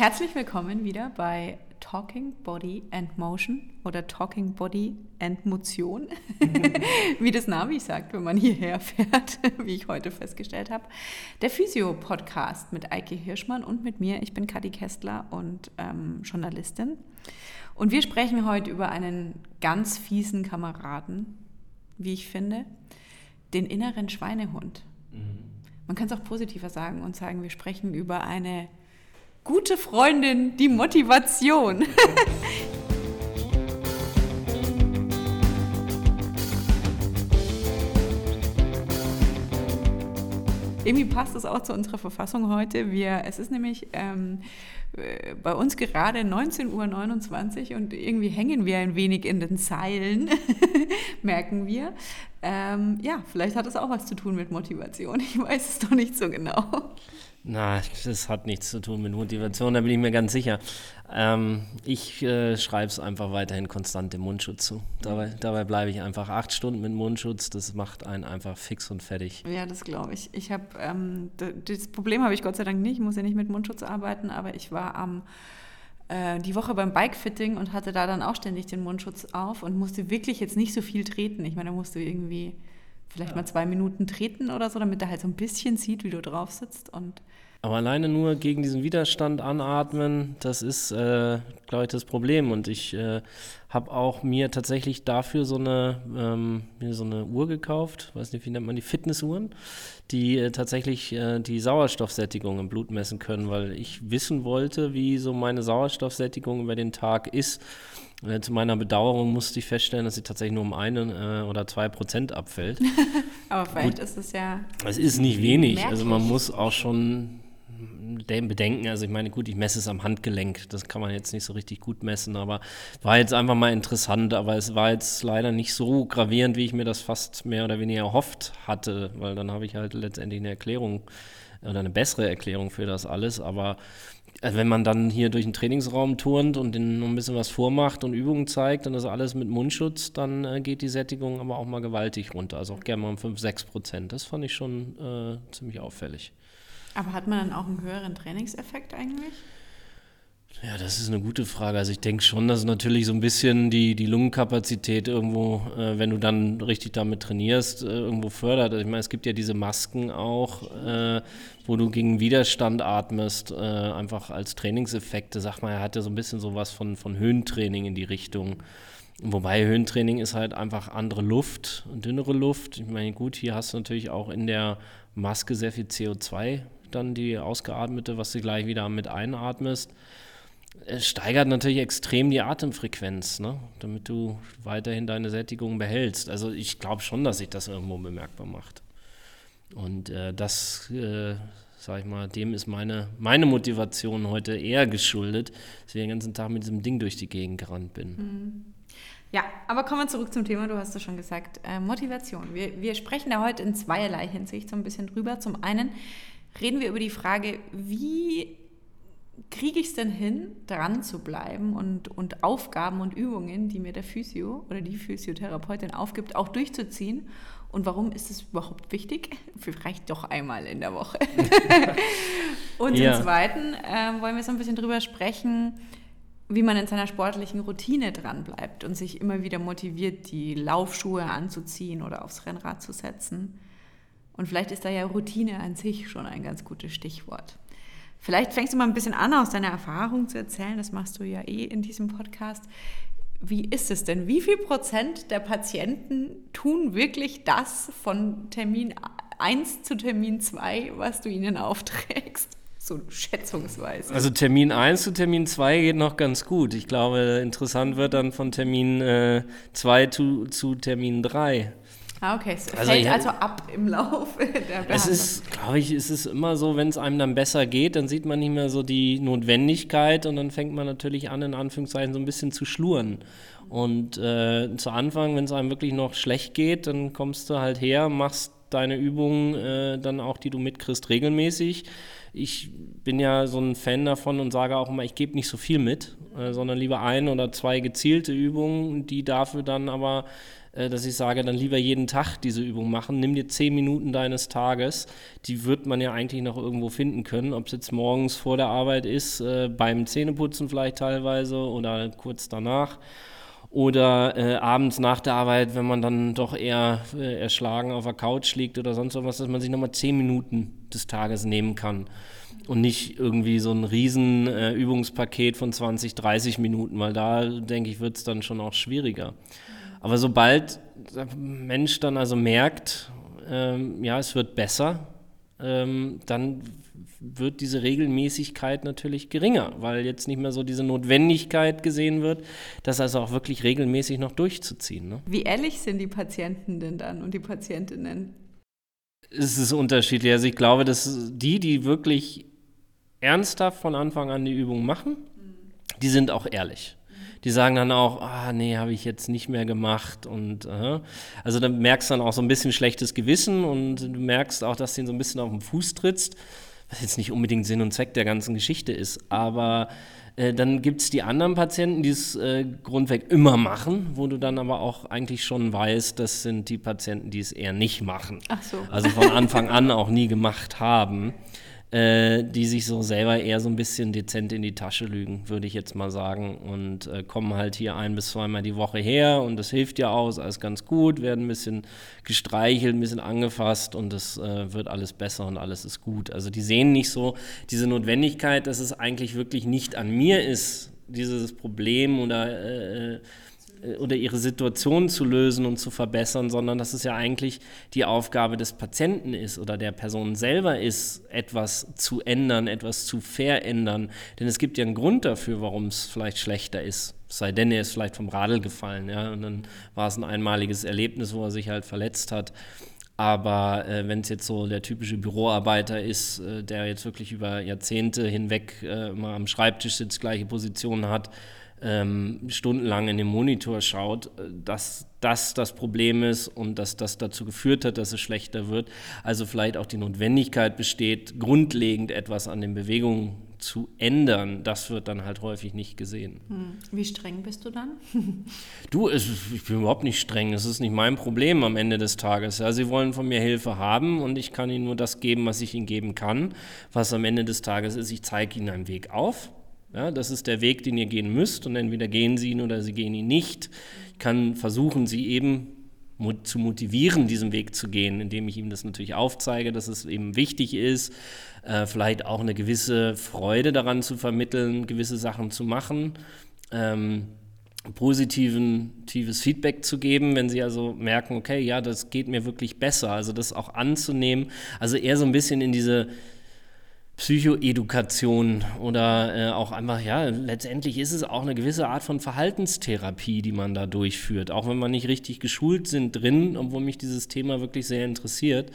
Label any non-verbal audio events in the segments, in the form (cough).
Herzlich willkommen wieder bei Talking Body and Motion oder Talking Body and Motion, (laughs) wie das Navi sagt, wenn man hierher fährt, (laughs) wie ich heute festgestellt habe. Der Physio-Podcast mit Eike Hirschmann und mit mir. Ich bin Kati Kästler und ähm, Journalistin. Und wir sprechen heute über einen ganz fiesen Kameraden, wie ich finde, den inneren Schweinehund. Mhm. Man kann es auch positiver sagen und sagen, wir sprechen über eine gute Freundin, die Motivation. (laughs) Irgendwie passt es auch zu unserer Verfassung heute. Wir, es ist nämlich ähm, äh, bei uns gerade 19.29 Uhr und irgendwie hängen wir ein wenig in den Seilen, (laughs) merken wir. Ähm, ja, vielleicht hat es auch was zu tun mit Motivation. Ich weiß es doch nicht so genau. Na, das hat nichts zu tun mit Motivation, da bin ich mir ganz sicher. Ähm, ich äh, schreibe es einfach weiterhin konstant dem Mundschutz zu. Dabei, dabei bleibe ich einfach acht Stunden mit Mundschutz. Das macht einen einfach fix und fertig. Ja, das glaube ich. Ich habe ähm, das Problem habe ich Gott sei Dank nicht. Ich muss ja nicht mit Mundschutz arbeiten, aber ich war am äh, die Woche beim Bikefitting und hatte da dann auch ständig den Mundschutz auf und musste wirklich jetzt nicht so viel treten. Ich meine, da musste irgendwie vielleicht ja. mal zwei Minuten treten oder so, damit er halt so ein bisschen sieht, wie du drauf sitzt. Und aber alleine nur gegen diesen Widerstand anatmen, das ist, äh, glaube ich, das Problem. Und ich äh, habe auch mir tatsächlich dafür so eine, ähm, so eine Uhr gekauft, weiß nicht, wie nennt man die, Fitnessuhren, die äh, tatsächlich äh, die Sauerstoffsättigung im Blut messen können, weil ich wissen wollte, wie so meine Sauerstoffsättigung über den Tag ist. Äh, zu meiner Bedauerung musste ich feststellen, dass sie tatsächlich nur um eine äh, oder zwei Prozent abfällt. (laughs) Aber vielleicht Gut, ist es ja. Es ist nicht wenig. Merklich. Also man muss auch schon bedenken. Also ich meine, gut, ich messe es am Handgelenk. Das kann man jetzt nicht so richtig gut messen, aber war jetzt einfach mal interessant. Aber es war jetzt leider nicht so gravierend, wie ich mir das fast mehr oder weniger erhofft hatte, weil dann habe ich halt letztendlich eine Erklärung oder eine bessere Erklärung für das alles. Aber äh, wenn man dann hier durch den Trainingsraum turnt und noch ein bisschen was vormacht und Übungen zeigt und das alles mit Mundschutz, dann äh, geht die Sättigung aber auch mal gewaltig runter. Also auch gerne mal um 5, 6 Prozent. Das fand ich schon äh, ziemlich auffällig. Aber hat man dann auch einen höheren Trainingseffekt eigentlich? Ja, das ist eine gute Frage. Also ich denke schon, dass natürlich so ein bisschen die, die Lungenkapazität irgendwo, äh, wenn du dann richtig damit trainierst, äh, irgendwo fördert. Also ich meine, es gibt ja diese Masken auch, äh, wo du gegen Widerstand atmest, äh, einfach als Trainingseffekte. Sag mal, er hat ja so ein bisschen sowas von, von Höhentraining in die Richtung. Wobei Höhentraining ist halt einfach andere Luft, dünnere Luft. Ich meine, gut, hier hast du natürlich auch in der Maske sehr viel CO2 dann die ausgeatmete, was du gleich wieder mit einatmest. Es steigert natürlich extrem die Atemfrequenz, ne? damit du weiterhin deine Sättigung behältst. Also ich glaube schon, dass sich das irgendwo bemerkbar macht. Und äh, das, äh, sag ich mal, dem ist meine, meine Motivation heute eher geschuldet, dass ich den ganzen Tag mit diesem Ding durch die Gegend gerannt bin. Mhm. Ja, aber kommen wir zurück zum Thema, du hast es schon gesagt, äh, Motivation. Wir, wir sprechen da heute in zweierlei Hinsicht so ein bisschen drüber. Zum einen reden wir über die Frage, wie kriege ich es denn hin, dran zu bleiben und, und Aufgaben und Übungen, die mir der Physio oder die Physiotherapeutin aufgibt, auch durchzuziehen? Und warum ist es überhaupt wichtig? (laughs) Vielleicht doch einmal in der Woche. (laughs) und ja. zum Zweiten äh, wollen wir so ein bisschen drüber sprechen, wie man in seiner sportlichen Routine dran bleibt und sich immer wieder motiviert, die Laufschuhe anzuziehen oder aufs Rennrad zu setzen. Und vielleicht ist da ja Routine an sich schon ein ganz gutes Stichwort. Vielleicht fängst du mal ein bisschen an, aus deiner Erfahrung zu erzählen. Das machst du ja eh in diesem Podcast. Wie ist es denn? Wie viel Prozent der Patienten tun wirklich das von Termin 1 zu Termin 2, was du ihnen aufträgst? So schätzungsweise. Also Termin 1 zu Termin 2 geht noch ganz gut. Ich glaube, interessant wird dann von Termin 2 äh, zu, zu Termin 3. Ah, okay. Es also fällt also ab im Laufe (laughs) der Behandlung. Es ist, glaube ich, es ist immer so, wenn es einem dann besser geht, dann sieht man nicht mehr so die Notwendigkeit und dann fängt man natürlich an, in Anführungszeichen so ein bisschen zu schluren. Und äh, zu Anfang, wenn es einem wirklich noch schlecht geht, dann kommst du halt her, machst deine Übungen äh, dann auch, die du mitkriegst, regelmäßig. Ich bin ja so ein Fan davon und sage auch immer, ich gebe nicht so viel mit, äh, sondern lieber ein oder zwei gezielte Übungen, die dafür dann aber dass ich sage, dann lieber jeden Tag diese Übung machen. Nimm dir zehn Minuten deines Tages. Die wird man ja eigentlich noch irgendwo finden können, ob es jetzt morgens vor der Arbeit ist, äh, beim Zähneputzen vielleicht teilweise oder kurz danach. Oder äh, abends nach der Arbeit, wenn man dann doch eher äh, erschlagen auf der Couch liegt oder sonst was, dass man sich nochmal zehn Minuten des Tages nehmen kann und nicht irgendwie so ein riesen äh, Übungspaket von 20, 30 Minuten, weil da, denke ich, wird es dann schon auch schwieriger. Aber sobald der Mensch dann also merkt, ähm, ja, es wird besser, ähm, dann wird diese Regelmäßigkeit natürlich geringer, weil jetzt nicht mehr so diese Notwendigkeit gesehen wird, das also auch wirklich regelmäßig noch durchzuziehen. Ne? Wie ehrlich sind die Patienten denn dann und die Patientinnen? Es ist unterschiedlich. Also ich glaube, dass die, die wirklich ernsthaft von Anfang an die Übung machen, die sind auch ehrlich die sagen dann auch, ah, nee, habe ich jetzt nicht mehr gemacht. Und äh, also da merkst du dann auch so ein bisschen schlechtes Gewissen und du merkst auch, dass du ihn so ein bisschen auf den Fuß trittst, was jetzt nicht unbedingt Sinn und Zweck der ganzen Geschichte ist. Aber äh, dann gibt es die anderen Patienten, die es äh, grundweg immer machen, wo du dann aber auch eigentlich schon weißt, das sind die Patienten, die es eher nicht machen. Ach so. Also von Anfang an auch nie gemacht haben äh, die sich so selber eher so ein bisschen dezent in die Tasche lügen, würde ich jetzt mal sagen. Und äh, kommen halt hier ein bis zweimal die Woche her und das hilft ja aus, alles ganz gut, werden ein bisschen gestreichelt, ein bisschen angefasst und es äh, wird alles besser und alles ist gut. Also die sehen nicht so diese Notwendigkeit, dass es eigentlich wirklich nicht an mir ist, dieses Problem oder äh, äh, oder ihre Situation zu lösen und zu verbessern, sondern dass es ja eigentlich die Aufgabe des Patienten ist oder der Person selber ist, etwas zu ändern, etwas zu verändern. Denn es gibt ja einen Grund dafür, warum es vielleicht schlechter ist. Sei denn, er ist vielleicht vom Radl gefallen, ja, und dann war es ein einmaliges Erlebnis, wo er sich halt verletzt hat. Aber äh, wenn es jetzt so der typische Büroarbeiter ist, äh, der jetzt wirklich über Jahrzehnte hinweg äh, mal am Schreibtisch sitzt, gleiche Positionen hat, ähm, stundenlang in den Monitor schaut, äh, dass das das Problem ist und dass das dazu geführt hat, dass es schlechter wird. Also vielleicht auch die Notwendigkeit besteht, grundlegend etwas an den Bewegungen zu ändern, das wird dann halt häufig nicht gesehen. Hm. Wie streng bist du dann? du, es, ich bin überhaupt nicht streng. Es ist nicht mein Problem am Ende des Tages. Ja, sie wollen von mir Hilfe haben und ich kann ihnen nur das geben, was ich ihnen geben kann. Was am Ende des Tages ist, ich zeige ihnen einen Weg auf ja, das ist der Weg, den ihr gehen müsst und entweder gehen sie ihn oder sie gehen ihn nicht. Ich kann versuchen, sie eben zu motivieren, diesen Weg zu gehen, indem ich ihm das natürlich aufzeige, dass es eben wichtig ist, äh, vielleicht auch eine gewisse Freude daran zu vermitteln, gewisse Sachen zu machen. Ähm, positives Feedback zu geben, wenn sie also merken, okay, ja, das geht mir wirklich besser, also das auch anzunehmen, also eher so ein bisschen in diese Psychoedukation oder äh, auch einfach, ja, letztendlich ist es auch eine gewisse Art von Verhaltenstherapie, die man da durchführt, auch wenn man nicht richtig geschult sind drin, obwohl mich dieses Thema wirklich sehr interessiert,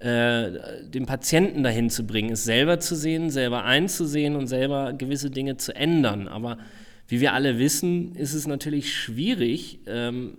äh, den Patienten dahin zu bringen, es selber zu sehen, selber einzusehen und selber gewisse Dinge zu ändern. Aber wie wir alle wissen, ist es natürlich schwierig, ähm,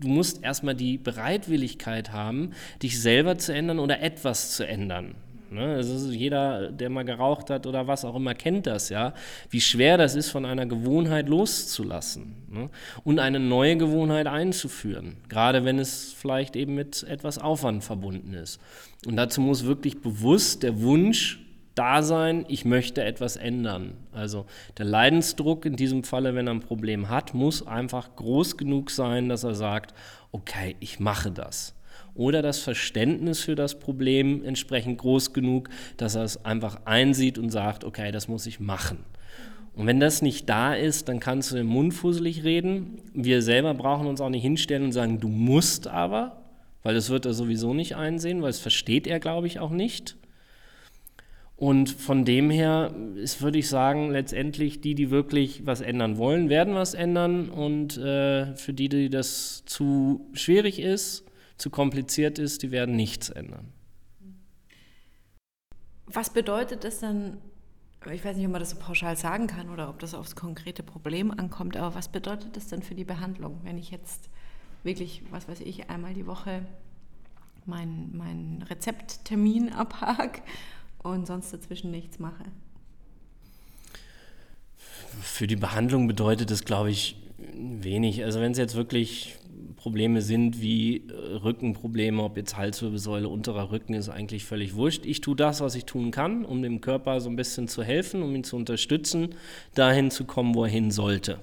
du musst erstmal die Bereitwilligkeit haben, dich selber zu ändern oder etwas zu ändern. Ne? Also jeder, der mal geraucht hat oder was auch immer, kennt das ja, wie schwer das ist, von einer Gewohnheit loszulassen ne? und eine neue Gewohnheit einzuführen, gerade wenn es vielleicht eben mit etwas Aufwand verbunden ist. Und dazu muss wirklich bewusst der Wunsch da sein, ich möchte etwas ändern. Also der Leidensdruck in diesem Falle, wenn er ein Problem hat, muss einfach groß genug sein, dass er sagt, okay, ich mache das oder das Verständnis für das Problem entsprechend groß genug, dass er es einfach einsieht und sagt, okay, das muss ich machen. Und wenn das nicht da ist, dann kannst du im Mund fusselig reden. Wir selber brauchen uns auch nicht hinstellen und sagen, du musst aber, weil das wird er sowieso nicht einsehen, weil es versteht er, glaube ich, auch nicht. Und von dem her ist, würde ich sagen, letztendlich die, die wirklich was ändern wollen, werden was ändern. Und äh, für die, die das zu schwierig ist, zu kompliziert ist, die werden nichts ändern. Was bedeutet das dann, ich weiß nicht, ob man das so pauschal sagen kann oder ob das aufs konkrete Problem ankommt, aber was bedeutet das denn für die Behandlung, wenn ich jetzt wirklich, was weiß ich, einmal die Woche meinen mein Rezepttermin abhake und sonst dazwischen nichts mache. Für die Behandlung bedeutet das, glaube ich, wenig. Also wenn es jetzt wirklich Probleme sind wie äh, Rückenprobleme, ob jetzt Halswirbelsäule, unterer Rücken, ist eigentlich völlig wurscht. Ich tue das, was ich tun kann, um dem Körper so ein bisschen zu helfen, um ihn zu unterstützen, dahin zu kommen, wo er hin sollte.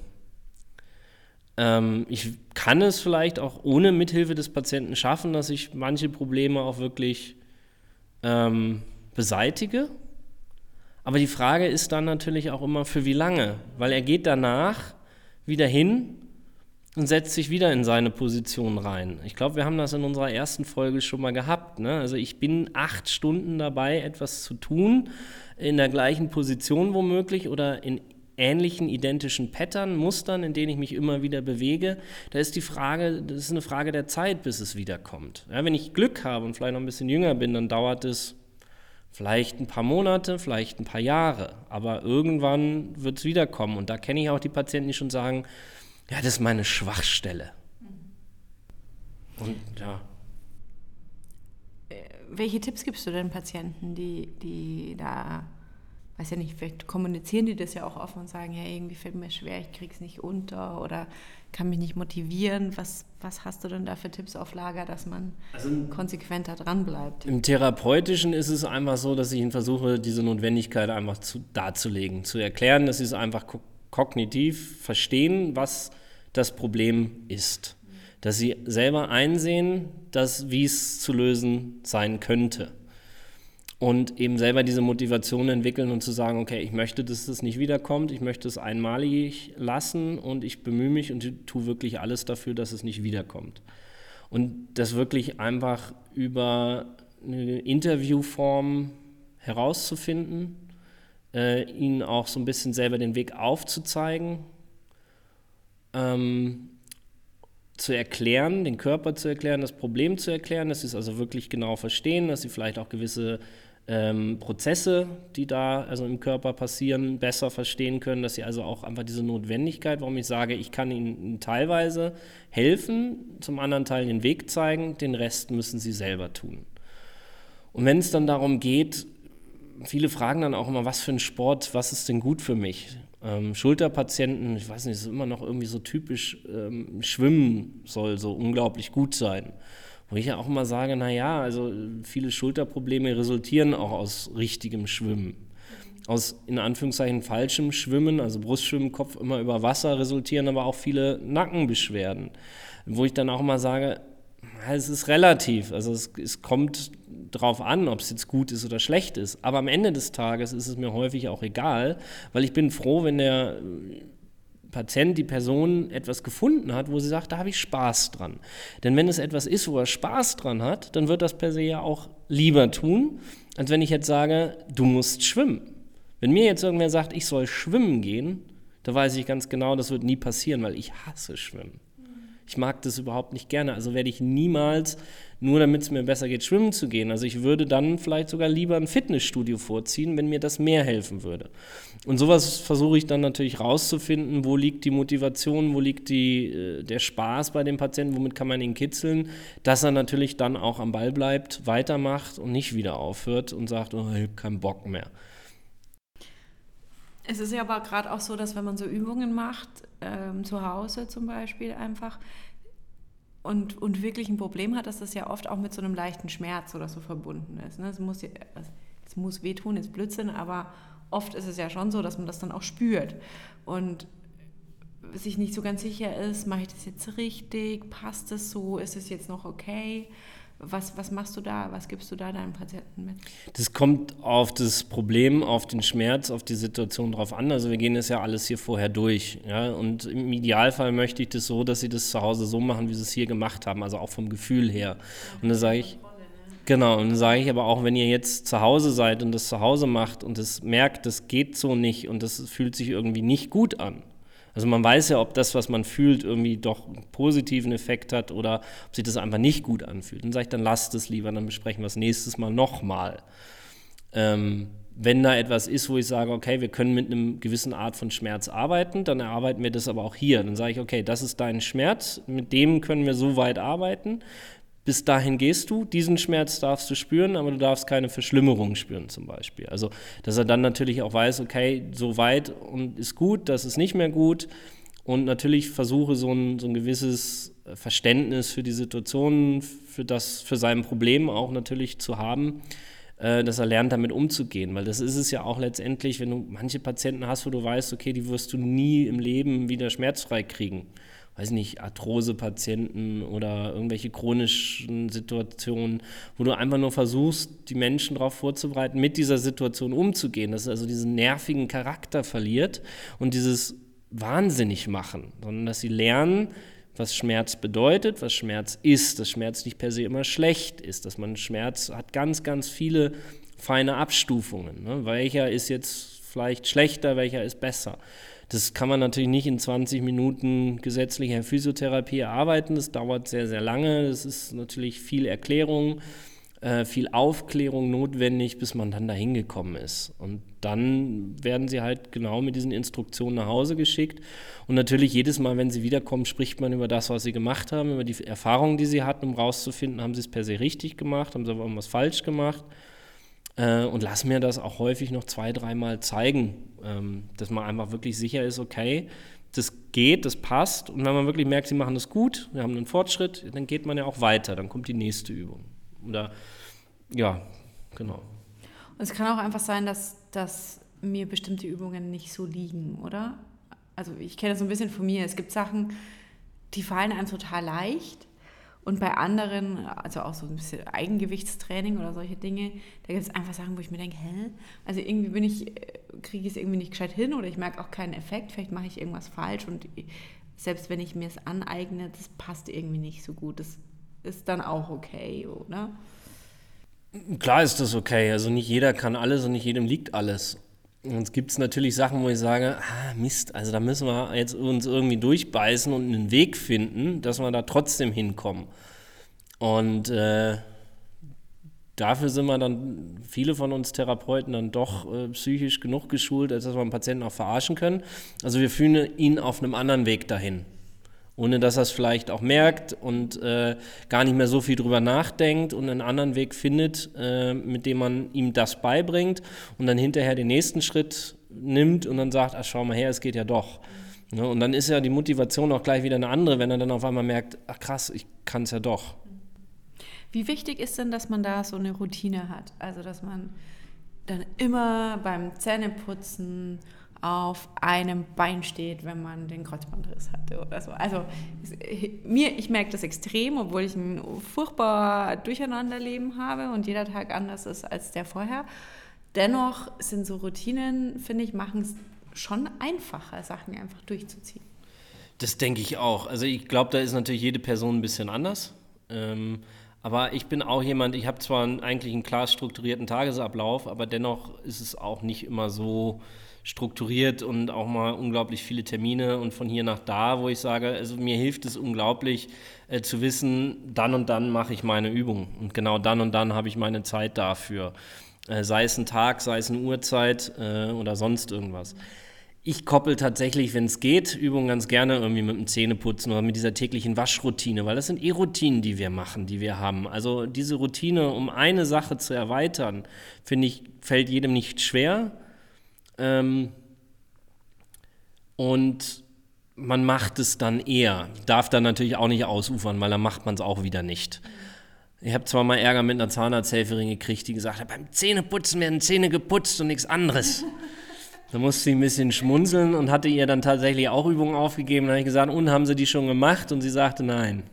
Ähm, ich kann es vielleicht auch ohne Mithilfe des Patienten schaffen, dass ich manche Probleme auch wirklich ähm, beseitige. Aber die Frage ist dann natürlich auch immer, für wie lange? Weil er geht danach wieder hin und setzt sich wieder in seine Position rein. Ich glaube, wir haben das in unserer ersten Folge schon mal gehabt. Ne? Also ich bin acht Stunden dabei, etwas zu tun, in der gleichen Position womöglich oder in ähnlichen, identischen Pattern, Mustern, in denen ich mich immer wieder bewege. Da ist die Frage, das ist eine Frage der Zeit, bis es wiederkommt. Ja, wenn ich Glück habe und vielleicht noch ein bisschen jünger bin, dann dauert es vielleicht ein paar Monate, vielleicht ein paar Jahre. Aber irgendwann wird es wiederkommen. Und da kenne ich auch die Patienten, die schon sagen, ja, das ist meine Schwachstelle. Und ja. Äh, welche Tipps gibst du denn Patienten, die, die da, weiß ja nicht, vielleicht kommunizieren die das ja auch offen und sagen, ja, irgendwie fällt mir schwer, ich krieg's nicht unter oder kann mich nicht motivieren. Was, was hast du denn da für Tipps auf Lager, dass man also, konsequenter dran bleibt? Im Therapeutischen ist es einfach so, dass ich ihnen versuche, diese Notwendigkeit einfach zu, darzulegen, zu erklären, dass sie es einfach kognitiv verstehen, was das Problem ist. Dass sie selber einsehen, dass, wie es zu lösen sein könnte. Und eben selber diese Motivation entwickeln und zu sagen, okay, ich möchte, dass das nicht wiederkommt, ich möchte es einmalig lassen und ich bemühe mich und tue wirklich alles dafür, dass es nicht wiederkommt. Und das wirklich einfach über eine Interviewform herauszufinden, äh, ihnen auch so ein bisschen selber den Weg aufzuzeigen, ähm, zu erklären, den Körper zu erklären, das Problem zu erklären, dass sie es also wirklich genau verstehen, dass sie vielleicht auch gewisse ähm, Prozesse, die da also im Körper passieren, besser verstehen können, dass sie also auch einfach diese Notwendigkeit, warum ich sage, ich kann ihnen teilweise helfen, zum anderen Teil den Weg zeigen, den Rest müssen sie selber tun. Und wenn es dann darum geht, viele fragen dann auch immer, was für ein Sport, was ist denn gut für mich? Ähm, Schulterpatienten, ich weiß nicht, ist immer noch irgendwie so typisch, ähm, Schwimmen soll so unglaublich gut sein. Wo ich ja auch immer sage, naja, also viele Schulterprobleme resultieren auch aus richtigem Schwimmen. Aus in Anführungszeichen falschem Schwimmen, also Brustschwimmen, Kopf immer über Wasser, resultieren aber auch viele Nackenbeschwerden. Wo ich dann auch immer sage, es ist relativ. Also es, es kommt drauf an, ob es jetzt gut ist oder schlecht ist. Aber am Ende des Tages ist es mir häufig auch egal, weil ich bin froh, wenn der Patient, die Person etwas gefunden hat, wo sie sagt, da habe ich Spaß dran. Denn wenn es etwas ist, wo er Spaß dran hat, dann wird das per se ja auch lieber tun, als wenn ich jetzt sage, du musst schwimmen. Wenn mir jetzt irgendwer sagt, ich soll schwimmen gehen, da weiß ich ganz genau, das wird nie passieren, weil ich hasse Schwimmen. Ich mag das überhaupt nicht gerne. Also werde ich niemals, nur damit es mir besser geht, schwimmen zu gehen. Also ich würde dann vielleicht sogar lieber ein Fitnessstudio vorziehen, wenn mir das mehr helfen würde. Und sowas versuche ich dann natürlich rauszufinden, wo liegt die Motivation, wo liegt die, äh, der Spaß bei dem Patienten, womit kann man ihn kitzeln, dass er natürlich dann auch am Ball bleibt, weitermacht und nicht wieder aufhört und sagt, oh, ich habe keinen Bock mehr. Es ist ja aber gerade auch so, dass wenn man so Übungen macht, ähm, zu Hause zum Beispiel einfach, und, und wirklich ein Problem hat, dass das ja oft auch mit so einem leichten Schmerz oder so verbunden ist. Ne? Es, muss, es muss wehtun, ist Blödsinn, aber oft ist es ja schon so, dass man das dann auch spürt. Und sich nicht so ganz sicher ist, mache ich das jetzt richtig, passt es so, ist es jetzt noch okay? Was, was machst du da? Was gibst du da deinen Patienten mit? Das kommt auf das Problem, auf den Schmerz, auf die Situation drauf an. Also wir gehen das ja alles hier vorher durch. Ja? Und im Idealfall möchte ich das so, dass sie das zu Hause so machen, wie sie es hier gemacht haben, also auch vom Gefühl her. Und dann sage ich, Genau, und dann sage ich aber auch, wenn ihr jetzt zu Hause seid und das zu Hause macht und es merkt, das geht so nicht und das fühlt sich irgendwie nicht gut an, also man weiß ja, ob das, was man fühlt, irgendwie doch einen positiven Effekt hat oder ob sich das einfach nicht gut anfühlt. Dann sage ich, dann lasst es lieber, dann besprechen wir es nächstes Mal nochmal. Ähm, wenn da etwas ist, wo ich sage, okay, wir können mit einem gewissen Art von Schmerz arbeiten, dann erarbeiten wir das aber auch hier. Dann sage ich, okay, das ist dein Schmerz, mit dem können wir so weit arbeiten. Bis dahin gehst du, diesen Schmerz darfst du spüren, aber du darfst keine Verschlimmerung spüren zum Beispiel. Also, dass er dann natürlich auch weiß, okay, so weit und ist gut, das ist nicht mehr gut. Und natürlich versuche so ein, so ein gewisses Verständnis für die Situation, für das, für sein Problem auch natürlich zu haben, äh, dass er lernt, damit umzugehen. Weil das ist es ja auch letztendlich, wenn du manche Patienten hast, wo du weißt, okay, die wirst du nie im Leben wieder schmerzfrei kriegen weiß nicht, Arthrose-Patienten oder irgendwelche chronischen Situationen, wo du einfach nur versuchst, die Menschen darauf vorzubereiten, mit dieser Situation umzugehen, dass es also diesen nervigen Charakter verliert und dieses wahnsinnig machen, sondern dass sie lernen, was Schmerz bedeutet, was Schmerz ist, dass Schmerz nicht per se immer schlecht ist, dass man Schmerz hat ganz, ganz viele feine Abstufungen. Ne? Welcher ist jetzt vielleicht schlechter, welcher ist besser. Das kann man natürlich nicht in 20 Minuten gesetzlicher Physiotherapie erarbeiten. Das dauert sehr, sehr lange. Das ist natürlich viel Erklärung, äh, viel Aufklärung notwendig, bis man dann dahin gekommen ist. Und dann werden sie halt genau mit diesen Instruktionen nach Hause geschickt. Und natürlich jedes Mal, wenn sie wiederkommen, spricht man über das, was sie gemacht haben, über die Erfahrungen, die sie hatten, um rauszufinden, haben sie es per se richtig gemacht, haben sie aber irgendwas falsch gemacht. Äh, und lass mir das auch häufig noch zwei, dreimal zeigen, ähm, dass man einfach wirklich sicher ist, okay, das geht, das passt. Und wenn man wirklich merkt, sie machen das gut, wir haben einen Fortschritt, dann geht man ja auch weiter, dann kommt die nächste Übung. Oder ja, genau. Und es kann auch einfach sein, dass, dass mir bestimmte Übungen nicht so liegen, oder? Also ich kenne das so ein bisschen von mir. Es gibt Sachen, die fallen einem total leicht und bei anderen, also auch so ein bisschen Eigengewichtstraining oder solche Dinge, da gibt es einfach Sachen, wo ich mir denke, hä? Also irgendwie bin ich, äh, kriege ich es irgendwie nicht gescheit hin oder ich merke auch keinen Effekt, vielleicht mache ich irgendwas falsch und selbst wenn ich mir es aneigne, das passt irgendwie nicht so gut. Das ist dann auch okay, oder? Klar ist das okay. Also nicht jeder kann alles und nicht jedem liegt alles. Und es gibt natürlich Sachen, wo ich sage, ah, Mist, also da müssen wir jetzt uns irgendwie durchbeißen und einen Weg finden, dass wir da trotzdem hinkommen. Und äh, dafür sind wir dann, viele von uns Therapeuten, dann doch äh, psychisch genug geschult, als dass wir einen Patienten auch verarschen können. Also wir führen ihn auf einem anderen Weg dahin ohne dass er es vielleicht auch merkt und äh, gar nicht mehr so viel drüber nachdenkt und einen anderen Weg findet, äh, mit dem man ihm das beibringt und dann hinterher den nächsten Schritt nimmt und dann sagt, ach schau mal her, es geht ja doch. Ja, und dann ist ja die Motivation auch gleich wieder eine andere, wenn er dann auf einmal merkt, ach krass, ich kann es ja doch. Wie wichtig ist denn, dass man da so eine Routine hat? Also, dass man dann immer beim Zähneputzen auf einem Bein steht, wenn man den Kreuzbandriss hatte oder so. Also mir, ich merke das extrem, obwohl ich ein furchtbar Durcheinanderleben habe und jeder Tag anders ist als der vorher. Dennoch sind so Routinen, finde ich, machen es schon einfacher, Sachen einfach durchzuziehen. Das denke ich auch. Also ich glaube, da ist natürlich jede Person ein bisschen anders. Ähm, aber ich bin auch jemand, ich habe zwar eigentlich einen klar strukturierten Tagesablauf, aber dennoch ist es auch nicht immer so, strukturiert und auch mal unglaublich viele Termine und von hier nach da, wo ich sage, also mir hilft es unglaublich äh, zu wissen, dann und dann mache ich meine Übung und genau dann und dann habe ich meine Zeit dafür. Äh, sei es ein Tag, sei es eine Uhrzeit äh, oder sonst irgendwas. Ich koppel tatsächlich, wenn es geht, Übungen ganz gerne irgendwie mit dem Zähneputzen oder mit dieser täglichen Waschroutine, weil das sind eh Routinen, die wir machen, die wir haben. Also diese Routine, um eine Sache zu erweitern, finde ich, fällt jedem nicht schwer. Ähm, und man macht es dann eher. Darf dann natürlich auch nicht ausufern, weil dann macht man es auch wieder nicht. Ich habe zwar mal Ärger mit einer Zahnarzthelferin gekriegt, die gesagt hat, beim Zähneputzen werden Zähne geputzt und nichts anderes. Da musste sie ein bisschen schmunzeln und hatte ihr dann tatsächlich auch Übungen aufgegeben. Da habe ich gesagt, und haben sie die schon gemacht? Und sie sagte nein.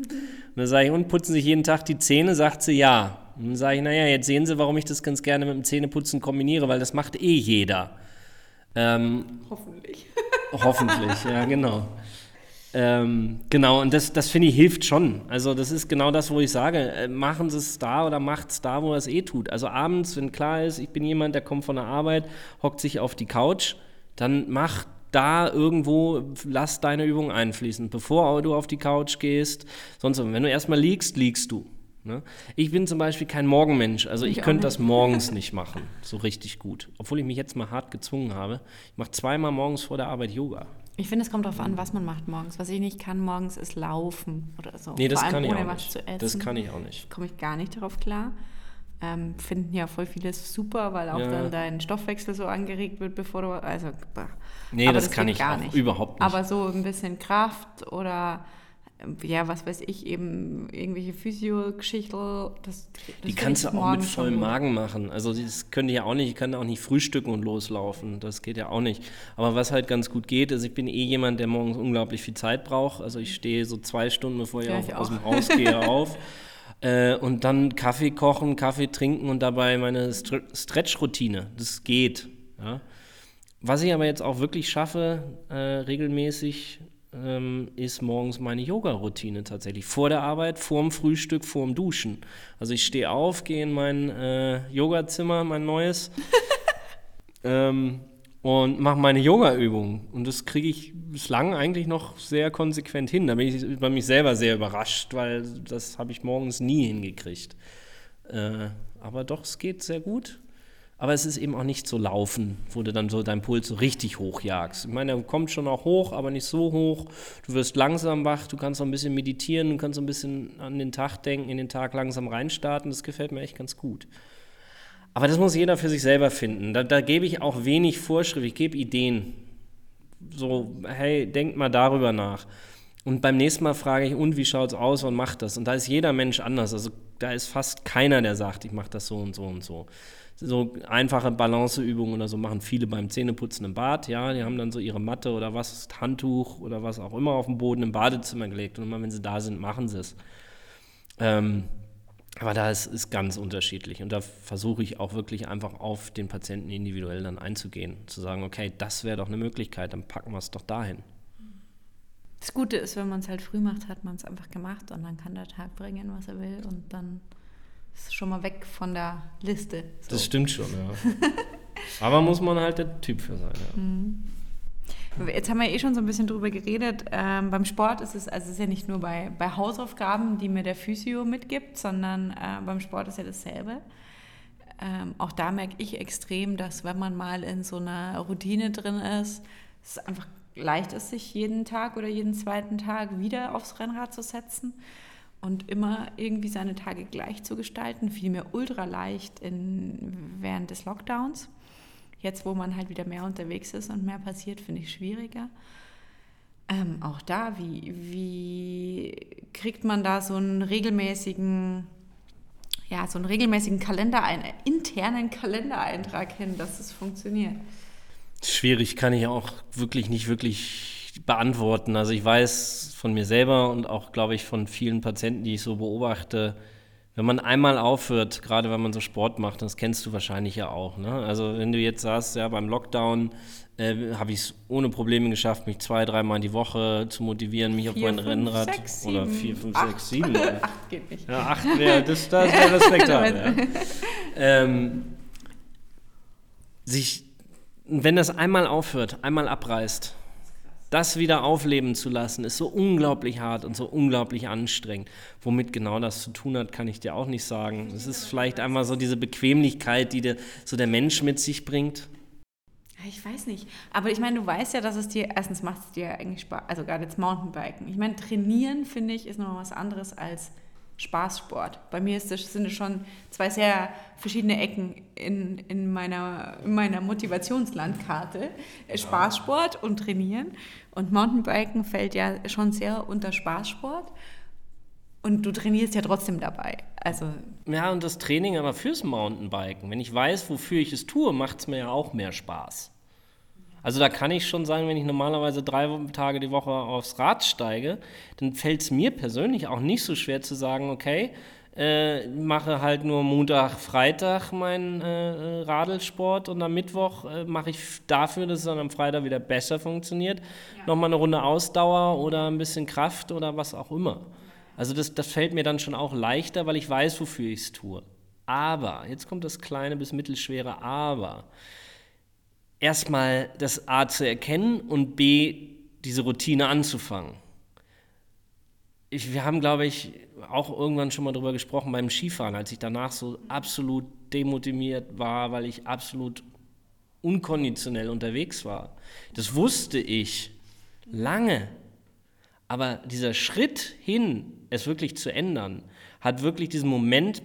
Und dann sage ich, und putzen sich jeden Tag die Zähne? Sagt sie ja. Und dann sage ich, naja, jetzt sehen Sie, warum ich das ganz gerne mit dem Zähneputzen kombiniere, weil das macht eh jeder. Ähm, hoffentlich. Hoffentlich, ja, genau. Ähm, genau, und das, das finde ich hilft schon. Also, das ist genau das, wo ich sage: äh, machen Sie es da oder macht es da, wo es eh tut. Also, abends, wenn klar ist, ich bin jemand, der kommt von der Arbeit, hockt sich auf die Couch, dann mach da irgendwo, lass deine Übung einfließen, bevor du auf die Couch gehst. Sonst, wenn du erstmal liegst, liegst du. Ne? Ich bin zum Beispiel kein Morgenmensch, also ich, ich könnte das morgens (laughs) nicht machen, so richtig gut. Obwohl ich mich jetzt mal hart gezwungen habe. Ich mache zweimal morgens vor der Arbeit Yoga. Ich finde, es kommt darauf an, was man macht morgens. Was ich nicht kann morgens ist laufen oder so. Nee, das Vor allem kann ich ohne auch was nicht. zu essen. Das kann ich auch nicht. komme ich gar nicht darauf klar. Ähm, finden ja voll vieles super, weil auch Ja. dann dein Stoffwechsel so angeregt wird, bevor du. Also, bah. Nee, Aber das kann ich auch überhaupt nicht. Aber so ein bisschen Kraft oder ja, was weiß ich, eben irgendwelche das Die kannst du auch mit vollem. Magen machen. Also das könnte ich ja auch nicht, ich kann auch nicht frühstücken und loslaufen. Das geht ja auch nicht. Aber was halt ganz gut geht, ist, ich bin eh jemand, der morgens unglaublich viel Zeit braucht. Also ich stehe so zwei Stunden, bevor ich, Ja, ich aus dem Haus gehe, (laughs) auf. Äh, und dann Kaffee kochen, Kaffee trinken und dabei meine Stre Stretch-Routine. Das geht. Ja. Was ich aber jetzt auch wirklich schaffe, äh, regelmäßig, ähm, ist morgens meine Yoga-Routine tatsächlich. Vor der Arbeit, vorm Frühstück, vorm Duschen. Also ich stehe auf, gehe in mein äh, Yogazimmer, mein neues, (laughs) ähm, und mache meine Yoga-Übungen. Und das kriege ich bislang eigentlich noch sehr konsequent hin. Da bin ich über mich selber sehr überrascht, weil das habe ich morgens nie hingekriegt. Äh, aber doch, es geht sehr gut. Aber es ist eben auch nicht so laufen, wo du dann so deinen Puls so richtig hochjagst. Ich meine, er kommt schon auch hoch, aber nicht so hoch. Du wirst langsam wach, du kannst so ein bisschen meditieren, du kannst so ein bisschen an den Tag denken, in den Tag langsam reinstarten. Das gefällt mir echt ganz gut. Aber das muss jeder für sich selber finden. Da, da gebe ich auch wenig Vorschrift, ich gebe Ideen. So, hey, denkt mal darüber nach. Und beim nächsten Mal frage ich, und wie schaut es aus und macht das? Und da ist jeder Mensch anders. Also da ist fast keiner, der sagt, ich mache das so und so und so. So einfache Balanceübungen oder so machen viele beim Zähneputzen im Bad. Ja, die haben dann so ihre Matte oder was, Handtuch oder was auch immer auf den Boden im Badezimmer gelegt. Und immer wenn sie da sind, machen sie es. Ähm, aber da ist es ganz unterschiedlich. Und da versuche ich auch wirklich einfach auf den Patienten individuell dann einzugehen. Zu sagen, okay, das wäre doch eine Möglichkeit, dann packen wir es doch dahin. Das Gute ist, wenn man es halt früh macht, hat man es einfach gemacht und dann kann der Tag bringen, was er will und dann ist es schon mal weg von der Liste. So. Das stimmt schon, ja. (laughs) Aber muss man halt der Typ für sein, ja. Jetzt haben wir eh schon so ein bisschen drüber geredet. Ähm, beim Sport ist es, also es ist ja nicht nur bei, bei Hausaufgaben, die mir der Physio mitgibt, sondern äh, beim Sport ist ja dasselbe. Ähm, auch da merke ich extrem, dass wenn man mal in so einer Routine drin ist, es einfach leicht ist, sich jeden Tag oder jeden zweiten Tag wieder aufs Rennrad zu setzen und immer irgendwie seine Tage gleich zu gestalten. Fiel mir ultra leicht in, während des Lockdowns. Jetzt, wo man halt wieder mehr unterwegs ist und mehr passiert, finde ich schwieriger. Ähm, auch da, wie, wie kriegt man da so einen regelmäßigen, ja, so einen regelmäßigen Kalender, einen internen Kalendereintrag hin, dass es funktioniert? Schwierig kann ich auch wirklich nicht wirklich beantworten. Also ich weiß von mir selber und auch, glaube ich, von vielen Patienten, die ich so beobachte, wenn man einmal aufhört, gerade wenn man so Sport macht, das kennst du wahrscheinlich ja auch. Ne? Also wenn du jetzt sagst, ja, beim Lockdown äh, habe ich es ohne Probleme geschafft, mich zwei, dreimal die Woche zu motivieren, mich auf Vier, mein fünf, Rennrad sechs, oder vier, fünf, acht. sechs, sieben. Ja, (laughs) Acht geht nicht. ja acht wäre, das, das wäre respektabel. (laughs) ja. ähm, sich, wenn das einmal aufhört, einmal abreißt, das wieder aufleben zu lassen, ist so unglaublich hart und so unglaublich anstrengend. Womit genau das zu tun hat, kann ich dir auch nicht sagen. Es ist vielleicht einmal so diese Bequemlichkeit, die der, so der Mensch mit sich bringt. Ich weiß nicht. Aber ich meine, du weißt ja, dass es dir, erstens macht es dir eigentlich Spaß, also gerade jetzt Mountainbiken. Ich meine, trainieren, finde ich, ist noch was anderes als Spaßsport. Bei mir ist das, sind es schon zwei sehr verschiedene Ecken in, in, meiner, in meiner Motivationslandkarte. Spaßsport und Trainieren. Und Mountainbiken fällt ja schon sehr unter Spaßsport. Und du trainierst ja trotzdem dabei. Also Ja, und das Training aber fürs Mountainbiken. Wenn ich weiß, wofür ich es tue, macht es mir ja auch mehr Spaß. Also da kann ich schon sagen, wenn ich normalerweise drei Tage die Woche aufs Rad steige, dann fällt es mir persönlich auch nicht so schwer zu sagen, okay, äh, mache halt nur Montag, Freitag meinen äh, Radelsport und am Mittwoch äh, mache ich dafür, dass es dann am Freitag wieder besser funktioniert, ja. nochmal eine Runde Ausdauer oder ein bisschen Kraft oder was auch immer. Also das, das fällt mir dann schon auch leichter, weil ich weiß, wofür ich es tue. Aber, jetzt kommt das kleine bis mittelschwere Aber. Erstmal das A zu erkennen und B diese Routine anzufangen. Ich, wir haben, glaube ich, auch irgendwann schon mal darüber gesprochen beim Skifahren, als ich danach so absolut demotiviert war, weil ich absolut unkonditionell unterwegs war. Das wusste ich. Lange. Aber dieser Schritt hin, es wirklich zu ändern, hat wirklich diesen Moment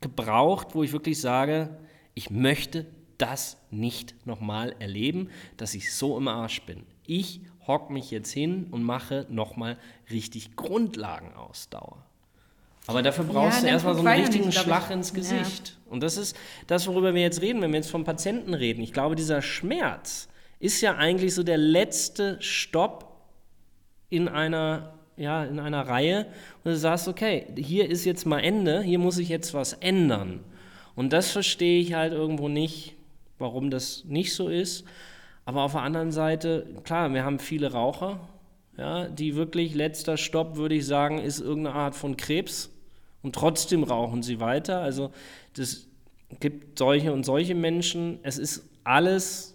gebraucht, wo ich wirklich sage, ich möchte das nicht nochmal erleben, dass ich so im Arsch bin. Ich hock mich jetzt hin und mache nochmal richtig Grundlagenausdauer. Aber dafür brauchst ja, du erstmal so einen richtigen nicht, Schlag ins Gesicht. Ja. Und das ist das, worüber wir jetzt reden, wenn wir jetzt vom Patienten reden. Ich glaube, dieser Schmerz ist ja eigentlich so der letzte Stopp in einer, ja, in einer Reihe, wo du sagst, okay, hier ist jetzt mal Ende, hier muss ich jetzt was ändern. Und das verstehe ich halt irgendwo nicht, warum das nicht so ist. Aber auf der anderen Seite, klar, wir haben viele Raucher, ja, die wirklich letzter Stopp, würde ich sagen, ist irgendeine Art von Krebs. Und trotzdem rauchen sie weiter. Also das gibt solche und solche Menschen. Es ist alles,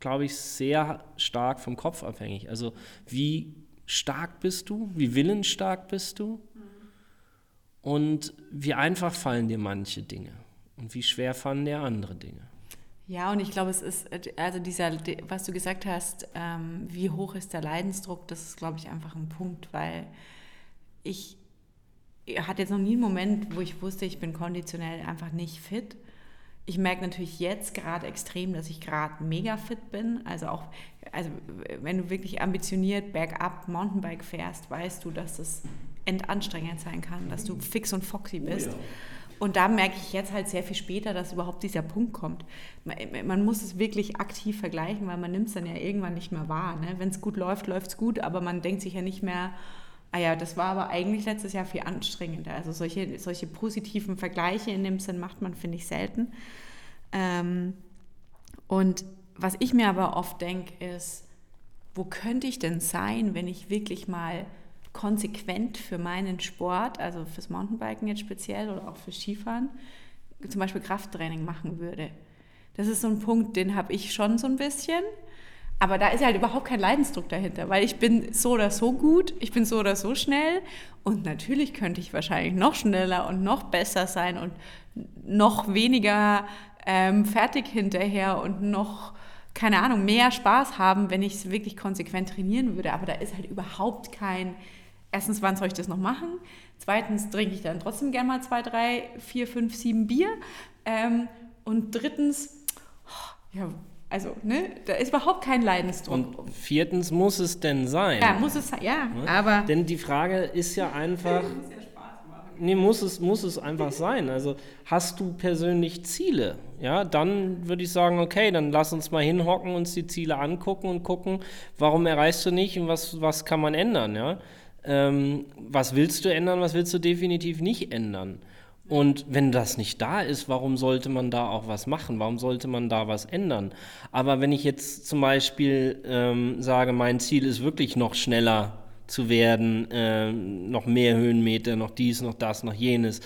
glaube ich, sehr stark vom Kopf abhängig. Also wie stark bist du? Wie willensstark bist du? Und wie einfach fallen dir manche Dinge? Und wie schwer fallen dir andere Dinge? Ja, und ich glaube, es ist, also dieser, was du gesagt hast, ähm, wie hoch ist der Leidensdruck, das ist, glaube ich, einfach ein Punkt, weil ich hatte jetzt noch nie einen Moment, wo ich wusste, ich bin konditionell einfach nicht fit. Ich merke natürlich jetzt gerade extrem, dass ich gerade mega fit bin. Also auch, also wenn du wirklich ambitioniert bergab Mountainbike fährst, weißt du, dass es endanstrengend sein kann, dass du fix und foxy bist. Oh ja. Und da merke ich jetzt halt sehr viel später, dass überhaupt dieser Punkt kommt. Man, man muss es wirklich aktiv vergleichen, weil man nimmt es dann ja irgendwann nicht mehr wahr. Ne? Wenn es gut läuft, läuft es gut, aber man denkt sich ja nicht mehr, ah ja, das war aber eigentlich letztes Jahr viel anstrengender. Also solche, solche positiven Vergleiche in dem Sinn macht man, finde ich, selten. Ähm, und was ich mir aber oft denke, ist, wo könnte ich denn sein, wenn ich wirklich mal konsequent für meinen Sport, also fürs Mountainbiken jetzt speziell oder auch fürs Skifahren, zum Beispiel Krafttraining machen würde. Das ist so ein Punkt, den habe ich schon so ein bisschen. Aber da ist halt überhaupt kein Leidensdruck dahinter, weil ich bin so oder so gut, ich bin so oder so schnell und natürlich könnte ich wahrscheinlich noch schneller und noch besser sein und noch weniger ähm, fertig hinterher und noch, keine Ahnung, mehr Spaß haben, wenn ich es wirklich konsequent trainieren würde. Aber da ist halt überhaupt kein, erstens, wann soll ich das noch machen? Zweitens trinke ich dann trotzdem gerne mal zwei, drei, vier, fünf, sieben Bier. Ähm, und drittens, ja, also, ne, da ist überhaupt kein Leidensdruck. Und viertens muss es denn sein. Ja, muss es sein, ja, ne? aber. Denn die Frage ist ja einfach. ja. Nee, muss es, muss es einfach sein. Also, hast du persönlich Ziele? Ja, dann würde ich sagen, okay, dann lass uns mal hinhocken, uns die Ziele angucken und gucken, warum erreichst du nicht und was, was kann man ändern, ja? Ähm, was willst du ändern, was willst du definitiv nicht ändern? Und wenn das nicht da ist, warum sollte man da auch was machen? Warum sollte man da was ändern? Aber wenn ich jetzt zum Beispiel ähm, sage, mein Ziel ist wirklich noch schneller zu werden, äh, noch mehr Höhenmeter, noch dies, noch das, noch jenes.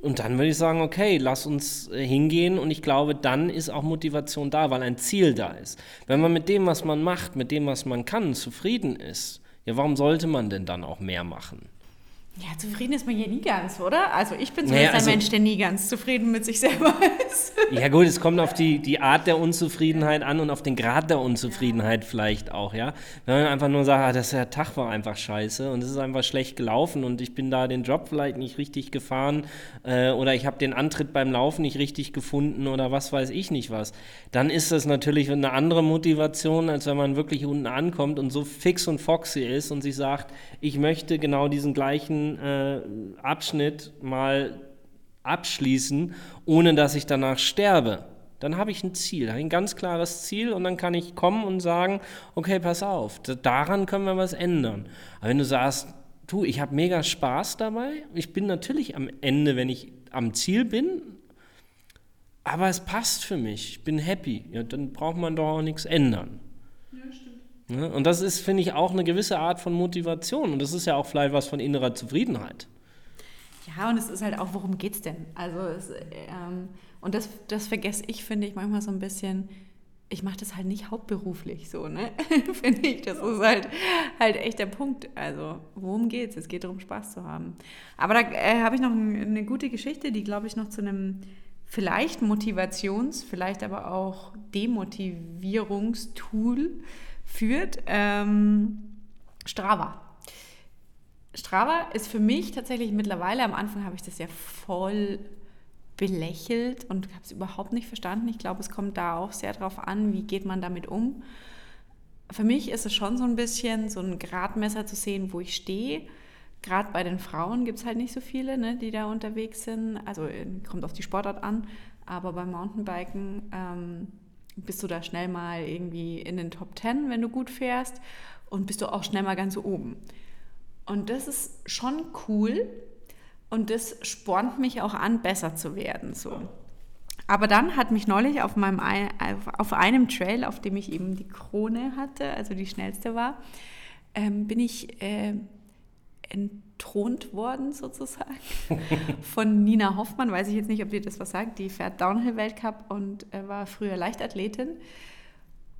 Und dann würde ich sagen, okay, lass uns äh, hingehen und ich glaube, dann ist auch Motivation da, weil ein Ziel da ist. Wenn man mit dem, was man macht, mit dem, was man kann, zufrieden ist, ja, warum sollte man denn dann auch mehr machen? Ja, zufrieden ist man ja nie ganz, oder? Also ich bin zumindest naja, also, ein Mensch, der nie ganz zufrieden mit sich selber (laughs) ist. Ja gut, es kommt auf die, die Art der Unzufriedenheit an und auf den Grad der Unzufriedenheit vielleicht auch, ja. Wenn man einfach nur sagt, ah, das, der Tag war einfach scheiße und es ist einfach schlecht gelaufen und ich bin da den Job vielleicht nicht richtig gefahren äh, oder ich habe den Antritt beim Laufen nicht richtig gefunden oder was weiß ich nicht was, dann ist das natürlich eine andere Motivation, als wenn man wirklich unten ankommt und so fix und foxy ist und sich sagt, ich möchte genau diesen gleichen äh, Abschnitt mal abschließen, ohne dass ich danach sterbe. Dann habe ich ein Ziel, ein ganz klares Ziel und dann kann ich kommen und sagen, okay, pass auf, daran können wir was ändern. Aber wenn du sagst, du, ich habe mega Spaß dabei, ich bin natürlich am Ende, wenn ich am Ziel bin, aber es passt für mich, ich bin happy, ja, dann braucht man doch auch nichts ändern. Ne? Und das ist, finde ich, auch eine gewisse Art von Motivation. Und das ist ja auch vielleicht was von innerer Zufriedenheit. Ja, und es ist halt auch, worum geht es denn? Also, es, ähm, und das, das vergesse ich, finde ich, manchmal so ein bisschen. Ich mache das halt nicht hauptberuflich so, ne? (laughs) finde ich. Das ist halt, halt echt der Punkt. Also, worum geht's? Es geht darum, Spaß zu haben. Aber da äh, habe ich noch ein, eine gute Geschichte, die, glaube ich, noch zu einem vielleicht Motivations-, vielleicht aber auch Demotivierungstool führt. Ähm, Strava. Strava ist für mich tatsächlich mittlerweile, am Anfang habe ich das ja voll belächelt und habe es überhaupt nicht verstanden. Ich glaube, es kommt da auch sehr darauf an, wie geht man damit um. Für mich ist es schon so ein bisschen so ein Gradmesser zu sehen, wo ich stehe. Gerade bei den Frauen gibt es halt nicht so viele, ne, die da unterwegs sind. Also äh, kommt auf die Sportart an. Aber beim Mountainbiken ähm, bist du da schnell mal irgendwie in den Top 10, wenn du gut fährst. Und bist du auch schnell mal ganz oben. Und das ist schon cool und das spornt mich auch an, besser zu werden. So. Aber dann hat mich neulich auf, meinem, auf einem Trail, auf dem ich eben die Krone hatte, also die schnellste war, ähm, bin ich äh, entthront worden sozusagen (laughs) von Nina Hoffmann. Weiß ich jetzt nicht, ob dir das was sagt. Die fährt Downhill-Weltcup und äh, war früher Leichtathletin.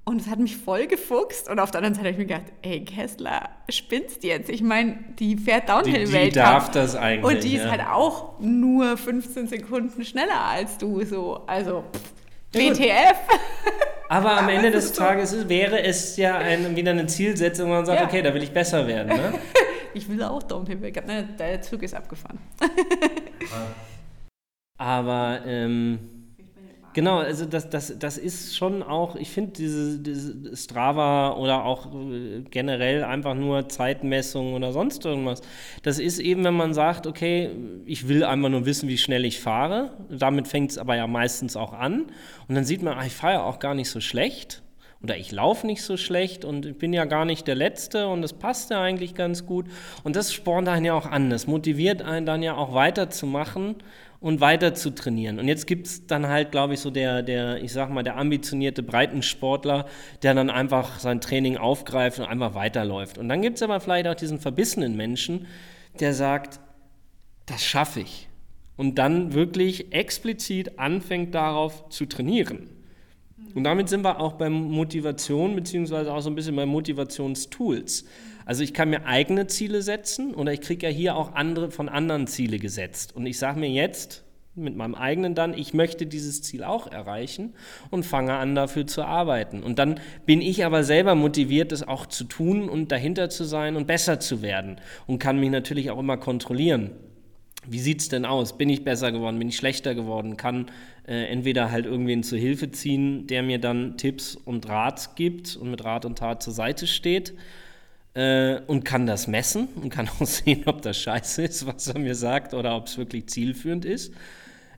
Und es hat mich voll gefuchst. Und auf der anderen Seite habe ich mir gedacht, ey, Kessler, spinnst jetzt? Ich meine, die fährt Downhill-Weltcup. Die, die darf das eigentlich. Und die ist halt auch nur 15 Sekunden schneller als du. So. Also, pff, ja, WTF. (laughs) Aber am Ende des Tages wäre es ja ein, wieder eine Zielsetzung, wo man sagt, ja. okay, da will ich besser werden. Ne? (laughs) ich will auch Downhill-Weltcup. Nein, der Zug ist abgefahren. (laughs) Aber, ähm, Genau, also das, das, das ist schon auch, ich finde diese, diese, Strava oder auch äh, generell einfach nur Zeitmessung oder sonst irgendwas, das ist eben, wenn man sagt, okay, ich will einfach nur wissen, wie schnell ich fahre, damit fängt es aber ja meistens auch an und dann sieht man, ach, ich fahre ja auch gar nicht so schlecht oder ich laufe nicht so schlecht und ich bin ja gar nicht der Letzte und das passt ja eigentlich ganz gut und das spornt einen ja auch an, das motiviert einen dann ja auch weiterzumachen und weiter zu trainieren. Und jetzt gibt es dann halt, glaube ich, so der, der, ich sag mal, der ambitionierte Breitensportler, der dann einfach sein Training aufgreift und einfach weiterläuft. Und dann gibt es aber vielleicht auch diesen verbissenen Menschen, der sagt, das schaffe ich. Und dann wirklich explizit anfängt darauf zu trainieren. Und damit sind wir auch bei Motivation, beziehungsweise auch so ein bisschen bei Motivationstools. Also ich kann mir eigene Ziele setzen oder ich kriege ja hier auch andere von anderen Ziele gesetzt. Und ich sage mir jetzt mit meinem eigenen dann, ich möchte dieses Ziel auch erreichen und fange an dafür zu arbeiten. Und dann bin ich aber selber motiviert, das auch zu tun und dahinter zu sein und besser zu werden und kann mich natürlich auch immer kontrollieren. Wie sieht es denn aus? Bin ich besser geworden? Bin ich schlechter geworden? Kann äh, entweder halt irgendwen zu Hilfe ziehen, der mir dann Tipps und Rat gibt und mit Rat und Tat zur Seite steht äh, und kann das messen und kann (laughs) auch sehen, ob das scheiße ist, was er mir sagt oder ob es wirklich zielführend ist.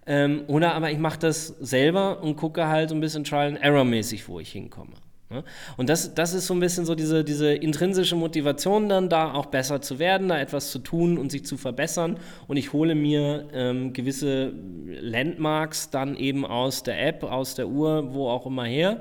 Ähm, oder aber ich mache das selber und gucke halt ein bisschen Trial-and-Error-mäßig, wo ich hinkomme. Ne? Und das, das ist so ein bisschen so diese, diese intrinsische Motivation dann da auch besser zu werden, da etwas zu tun und sich zu verbessern. Und ich hole mir ähm, gewisse Landmarks dann eben aus der App, aus der Uhr, wo auch immer her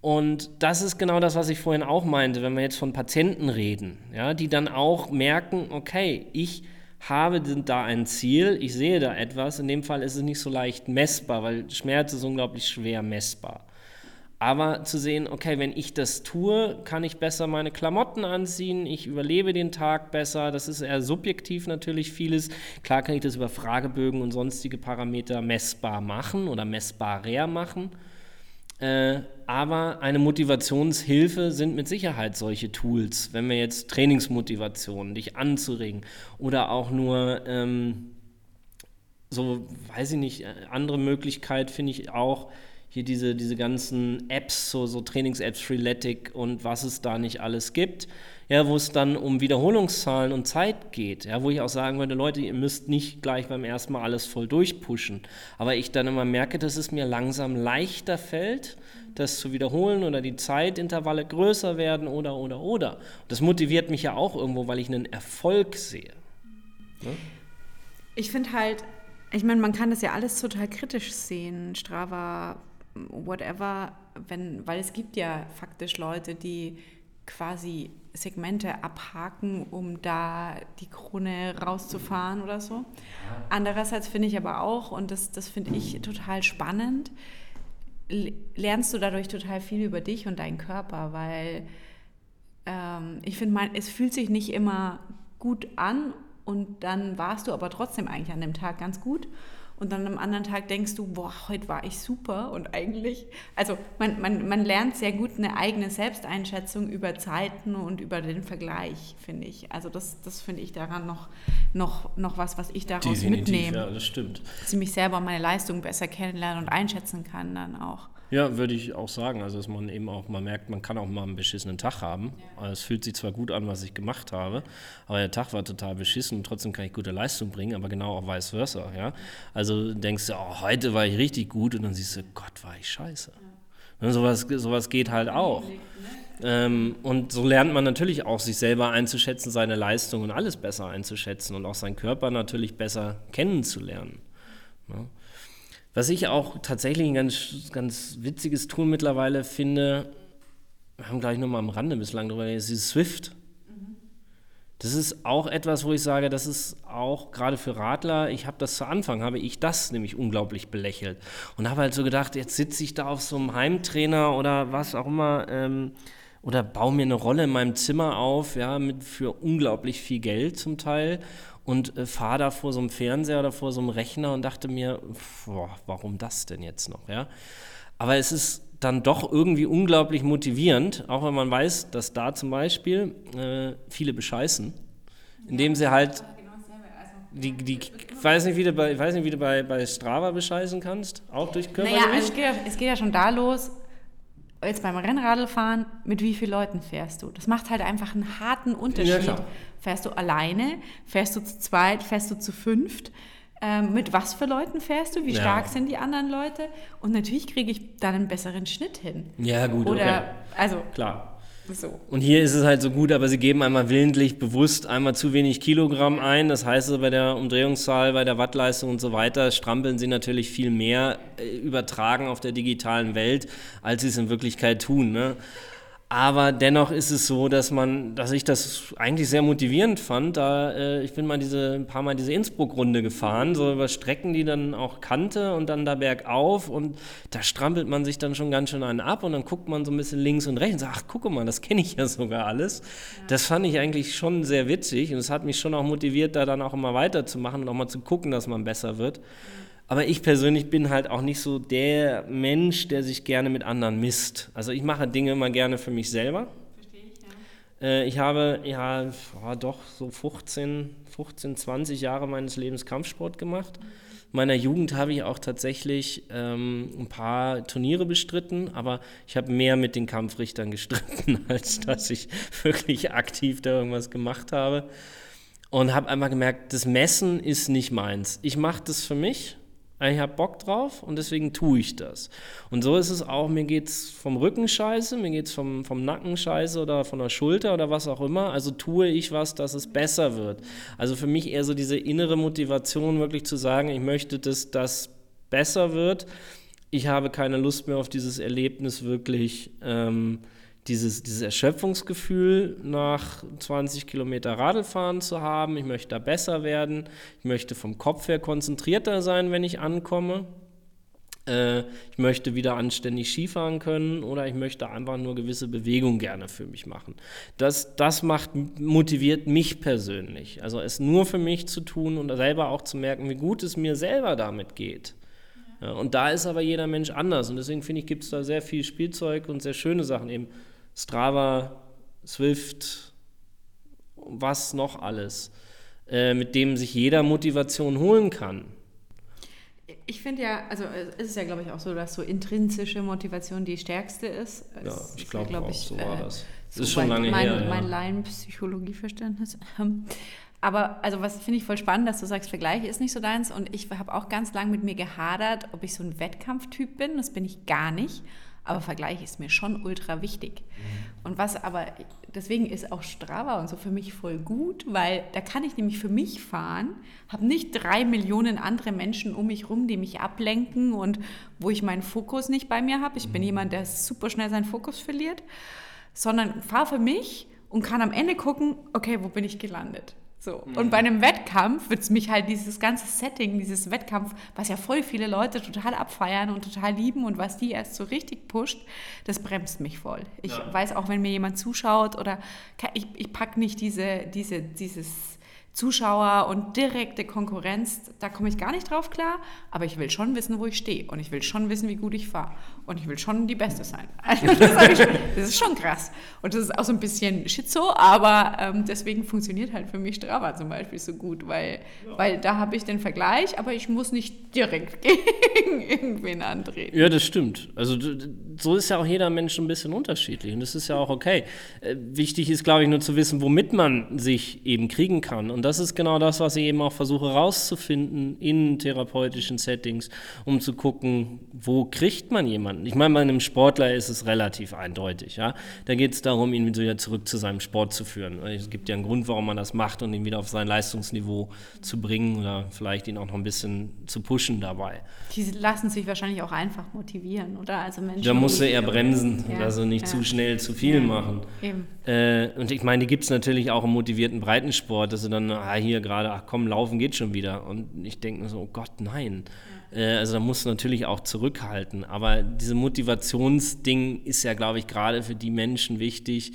und das ist genau das, was ich vorhin auch meinte, wenn wir jetzt von Patienten reden, ja, die dann auch merken, okay, ich habe da ein Ziel, ich sehe da etwas. In dem Fall ist es nicht so leicht messbar, weil Schmerz ist unglaublich schwer messbar. Aber zu sehen, okay, wenn ich das tue, kann ich besser meine Klamotten anziehen, ich überlebe den Tag besser. Das ist eher subjektiv natürlich vieles. Klar kann ich das über Fragebögen und sonstige Parameter messbar machen oder messbarer machen. Äh, aber eine Motivationshilfe sind mit Sicherheit solche Tools, wenn wir jetzt Trainingsmotivation, dich anzuregen oder auch nur ähm, so, weiß ich nicht, äh, andere Möglichkeit finde ich auch, hier diese, diese ganzen Apps, so, so Trainings-Apps, Freeletic und was es da nicht alles gibt, ja, wo es dann um Wiederholungszahlen und Zeit geht, ja, wo ich auch sagen würde, Leute, ihr müsst nicht gleich beim ersten Mal alles voll durchpushen, aber ich dann immer merke, dass es mir langsam leichter fällt, das zu wiederholen oder die Zeitintervalle größer werden oder, oder, oder. Das motiviert mich ja auch irgendwo, weil ich einen Erfolg sehe. Ne? Ich finde halt, ich meine, man kann das ja alles total kritisch sehen, Strava, whatever, wenn, weil es gibt ja faktisch Leute, die quasi Segmente abhaken, um da die Krone rauszufahren oder so. Andererseits finde ich aber auch, und das, das finde ich total spannend, lernst du dadurch total viel über dich und deinen Körper, weil ähm, ich finde, es fühlt sich nicht immer gut an und dann warst du aber trotzdem eigentlich an dem Tag ganz gut. Und dann am anderen Tag denkst du, boah, heute war ich super und eigentlich, also man, man, man lernt sehr gut eine eigene Selbsteinschätzung über Zeiten und über den Vergleich, finde ich. Also das, das finde ich daran noch, noch, noch was, was ich daraus Definitiv, mitnehme. Ja, das stimmt. Dass ich mich selber meine Leistung besser kennenlernen und einschätzen kann dann auch. Ja, würde ich auch sagen. Also, dass man eben auch mal merkt, man kann auch mal einen beschissenen Tag haben. Ja. Also, es fühlt sich zwar gut an, was ich gemacht habe, aber der Tag war total beschissen und trotzdem kann ich gute Leistung bringen, aber genau auch vice versa. Ja? Also denkst du, oh, heute war ich richtig gut und dann siehst du, Gott, war ich scheiße. Ja. Ne, sowas, sowas geht halt auch. Ne? Ähm, und so lernt man natürlich auch, sich selber einzuschätzen, seine Leistung und alles besser einzuschätzen und auch seinen Körper natürlich besser kennenzulernen. Ja? Was ich auch tatsächlich ein ganz, ganz witziges Tool mittlerweile finde, wir haben gleich nur mal am Rande bislang drüber geredet, ist Swift. Das ist auch etwas, wo ich sage, das ist auch gerade für Radler, ich habe das zu Anfang, habe ich das nämlich unglaublich belächelt und habe halt so gedacht, jetzt sitze ich da auf so einem Heimtrainer oder was auch immer ähm, oder baue mir eine Rolle in meinem Zimmer auf, ja, mit für unglaublich viel Geld zum Teil und äh, fahre da vor so einem Fernseher oder vor so einem Rechner und dachte mir, boah, warum das denn jetzt noch, ja? Aber es ist dann doch irgendwie unglaublich motivierend, auch wenn man weiß, dass da zum Beispiel äh, viele bescheißen, indem sie halt die, die, ich weiß nicht, wie du bei, ich weiß nicht, wie du bei, bei Strava bescheißen kannst, auch durch Körpergewicht. Naja, es, geht ja, es geht ja schon da los, jetzt beim Rennradfahren, mit wie vielen Leuten fährst du? Das macht halt einfach einen harten Unterschied. Ja, fährst du alleine? Fährst du zu zweit? Fährst du zu fünft? Ähm, mit was für Leuten fährst du? Wie ja. stark sind die anderen Leute? Und natürlich kriege ich dann einen besseren Schnitt hin. Ja, gut, Oder, okay. Also, klar. So. Und hier ist es halt so gut, aber sie geben einmal willentlich bewusst einmal zu wenig Kilogramm ein. Das heißt, also bei der Umdrehungszahl, bei der Wattleistung und so weiter strampeln sie natürlich viel mehr äh, übertragen auf der digitalen Welt, als sie es in Wirklichkeit tun. Ne? Aber dennoch ist es so, dass man, dass ich das eigentlich sehr motivierend fand. Da, äh, ich bin mal diese, ein paar Mal diese Innsbruck-Runde gefahren, so über Strecken, die dann auch kannte und dann da bergauf und da strampelt man sich dann schon ganz schön einen ab und dann guckt man so ein bisschen links und rechts und sagt, ach, guck mal, das kenne ich ja sogar alles. Ja. Das fand ich eigentlich schon sehr witzig und es hat mich schon auch motiviert, da dann auch immer weiterzumachen und auch mal zu gucken, dass man besser wird. Mhm. Aber ich persönlich bin halt auch nicht so der Mensch, der sich gerne mit anderen misst. Also ich mache Dinge immer gerne für mich selber. Verstehe ich, ja. Äh, ich habe ja oh, doch so 15, 15, 20 Jahre meines Lebens Kampfsport gemacht. In meiner Jugend habe ich auch tatsächlich ähm, ein paar Turniere bestritten, aber ich habe mehr mit den Kampfrichtern gestritten, (laughs) als dass ich wirklich aktiv da irgendwas gemacht habe. Und habe einmal gemerkt, das Messen ist nicht meins. Ich mache das für mich ich habe Bock drauf und deswegen tue ich das. Und so ist es auch, mir geht es vom Rücken scheiße, mir geht es vom, vom Nacken scheiße oder von der Schulter oder was auch immer. Also tue ich was, dass es besser wird. Also für mich eher so diese innere Motivation, wirklich zu sagen, ich möchte, dass das besser wird. Ich habe keine Lust mehr auf dieses Erlebnis wirklich. Ähm, dieses, dieses Erschöpfungsgefühl nach 20 Kilometer Radlfahren zu haben. Ich möchte da besser werden. Ich möchte vom Kopf her konzentrierter sein, wenn ich ankomme. Äh, ich möchte wieder anständig Skifahren können oder ich möchte einfach nur gewisse Bewegungen gerne für mich machen. Das, das macht, motiviert mich persönlich. Also es nur für mich zu tun und selber auch zu merken, wie gut es mir selber damit geht. Ja, und da ist aber jeder Mensch anders. Und deswegen finde ich, gibt es da sehr viel Spielzeug und sehr schöne Sachen eben Strava, Swift, was noch alles, äh, mit dem sich jeder Motivation holen kann. Ich finde ja, also es ist ja, glaube ich, auch so, dass so intrinsische Motivation die stärkste ist. Ja, ich glaube glaub auch, ich, so war äh, das. Das ist schon lange mein, her. Ja. Mein Laienpsychologieverständnis. (laughs) Aber also was finde ich voll spannend, dass du sagst, Vergleich ist nicht so deins. Und ich habe auch ganz lange mit mir gehadert, ob ich so ein Wettkampftyp bin. Das bin ich gar nicht aber Vergleich ist mir schon ultra wichtig. Mhm. Und was aber, deswegen ist auch Strava und so für mich voll gut, weil da kann ich nämlich für mich fahren, habe nicht drei Millionen andere Menschen um mich rum, die mich ablenken und wo ich meinen Fokus nicht bei mir habe. Ich bin mhm. jemand, der super schnell seinen Fokus verliert, sondern fahre für mich und kann am Ende gucken, okay, wo bin ich gelandet? So. Mhm. Und bei einem Wettkampf wird es mich halt dieses ganze Setting, dieses Wettkampf, was ja voll viele Leute total abfeiern und total lieben und was die erst so richtig pusht, das bremst mich voll. Ich ja. weiß auch, wenn mir jemand zuschaut oder ich, ich packe nicht diese, diese, dieses Zuschauer und direkte Konkurrenz, da komme ich gar nicht drauf klar, aber ich will schon wissen, wo ich stehe und ich will schon wissen, wie gut ich fahre und ich will schon die Beste sein. (laughs) Also das, das, ist schon krass und das ist auch so ein bisschen schizo, aber ähm, deswegen funktioniert halt für mich Strava zum Beispiel so gut, weil, ja. weil da habe ich den Vergleich, aber ich muss nicht direkt (laughs) gegen irgendwen antreten. Ja, das stimmt. Also so ist ja auch jeder Mensch ein bisschen unterschiedlich und das ist ja auch okay. Äh, wichtig ist, glaube ich, nur zu wissen, womit man sich eben kriegen kann und das ist genau das, was ich eben auch versuche rauszufinden in therapeutischen Settings, um zu gucken, wo kriegt man jemanden. Ich meine, bei einem Sportler ist es relativ eindeutig. Ja? Da geht es darum, ihn wieder zurück zu seinem Sport zu führen. Es gibt ja einen Grund, warum man das macht und ihn wieder auf sein Leistungsniveau zu bringen oder vielleicht ihn auch noch ein bisschen zu pushen dabei. Die lassen sich wahrscheinlich auch einfach motivieren, oder? Also Menschen, da musst du eher bremsen, ja. also nicht ja. zu schnell zu viel ja. machen. Äh, und ich meine, die gibt es natürlich auch im motivierten Breitensport, dass du dann ah, hier gerade, ach komm, laufen geht schon wieder. Und ich denke mir so, oh Gott, nein. Äh, also da musst du natürlich auch zurückhalten. Aber diese Motivationsding ist ja, glaube ich, gerade für die Menschen wichtig,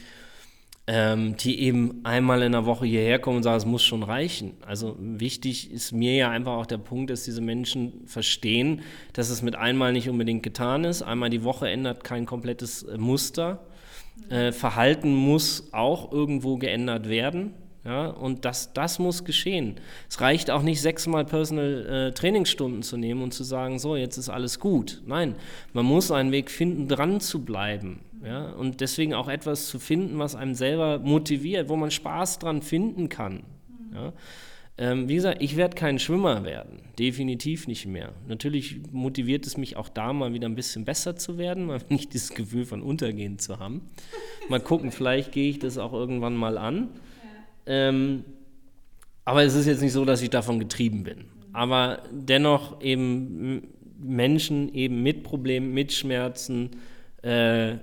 ähm, die eben einmal in der Woche hierher kommen und sagen, es muss schon reichen. Also wichtig ist mir ja einfach auch der Punkt, dass diese Menschen verstehen, dass es mit einmal nicht unbedingt getan ist. Einmal die Woche ändert kein komplettes äh, Muster. Äh, Verhalten muss auch irgendwo geändert werden. Ja, und das, das muss geschehen. Es reicht auch nicht, sechsmal Personal äh, Trainingsstunden zu nehmen und zu sagen, so, jetzt ist alles gut. Nein, man muss einen Weg finden, dran zu bleiben. Ja, und deswegen auch etwas zu finden, was einem selber motiviert, wo man Spaß dran finden kann. Ja. Ähm, wie gesagt, ich werde kein Schwimmer werden, definitiv nicht mehr. Natürlich motiviert es mich auch da mal wieder ein bisschen besser zu werden, mal (laughs) nicht dieses Gefühl von Untergehen zu haben. Mal gucken, vielleicht gehe ich das auch irgendwann mal an. Ähm, aber es ist jetzt nicht so, dass ich davon getrieben bin. Aber dennoch eben Menschen eben mit Problemen, mit Schmerzen, äh,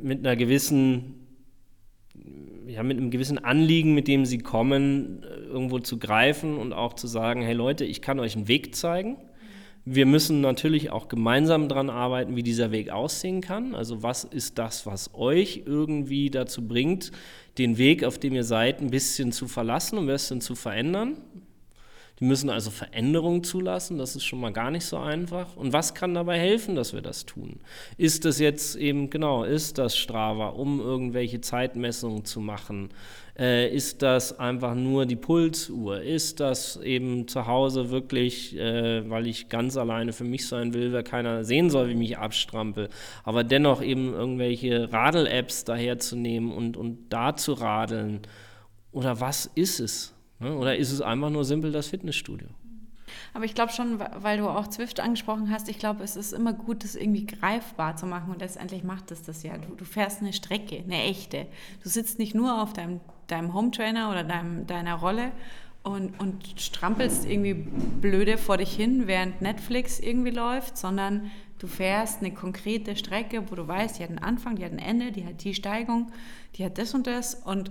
mit einer gewissen, ja, mit einem gewissen Anliegen, mit dem sie kommen, irgendwo zu greifen und auch zu sagen, hey Leute, ich kann euch einen Weg zeigen. Wir müssen natürlich auch gemeinsam daran arbeiten, wie dieser Weg aussehen kann. Also was ist das, was euch irgendwie dazu bringt, den Weg, auf dem ihr seid, ein bisschen zu verlassen und ein bisschen zu verändern. Die müssen also Veränderungen zulassen, das ist schon mal gar nicht so einfach. Und was kann dabei helfen, dass wir das tun? Ist das jetzt eben, genau, ist das Strava, um irgendwelche Zeitmessungen zu machen? Äh, ist das einfach nur die Pulsuhr? Ist das eben zu Hause wirklich, äh, weil ich ganz alleine für mich sein will, weil keiner sehen soll, wie ich mich abstrampel, aber dennoch eben irgendwelche Radel-Apps daherzunehmen und, und da zu radeln? Oder was ist es? Ne? Oder ist es einfach nur simpel das Fitnessstudio? Aber ich glaube schon, weil du auch Zwift angesprochen hast, ich glaube, es ist immer gut, das irgendwie greifbar zu machen und letztendlich macht es das ja. Du, du fährst eine Strecke, eine echte. Du sitzt nicht nur auf deinem, deinem Home-Trainer oder deinem, deiner Rolle und, und strampelst irgendwie blöde vor dich hin, während Netflix irgendwie läuft, sondern du fährst eine konkrete Strecke, wo du weißt, die hat einen Anfang, die hat ein Ende, die hat die Steigung, die hat das und das und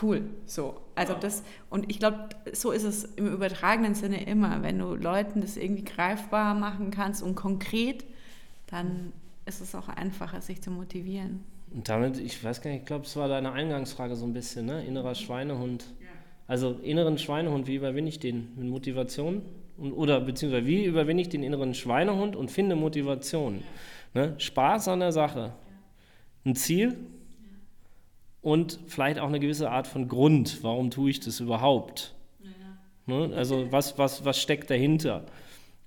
cool. So. Also das, und ich glaube, so ist es im übertragenen Sinne immer. Wenn du Leuten das irgendwie greifbar machen kannst und konkret, dann ist es auch einfacher, sich zu motivieren. Und damit, ich weiß gar nicht, ich glaube, es war deine Eingangsfrage so ein bisschen, ne? Innerer Schweinehund. Ja. Also inneren Schweinehund, wie überwinde ich den? Mit Motivation? Und, oder beziehungsweise wie überwinde ich den inneren Schweinehund und finde Motivation? Ja. Ne? Spaß an der Sache. Ja. Ein Ziel, und vielleicht auch eine gewisse Art von Grund, warum tue ich das überhaupt? Ne? Also was, was, was steckt dahinter?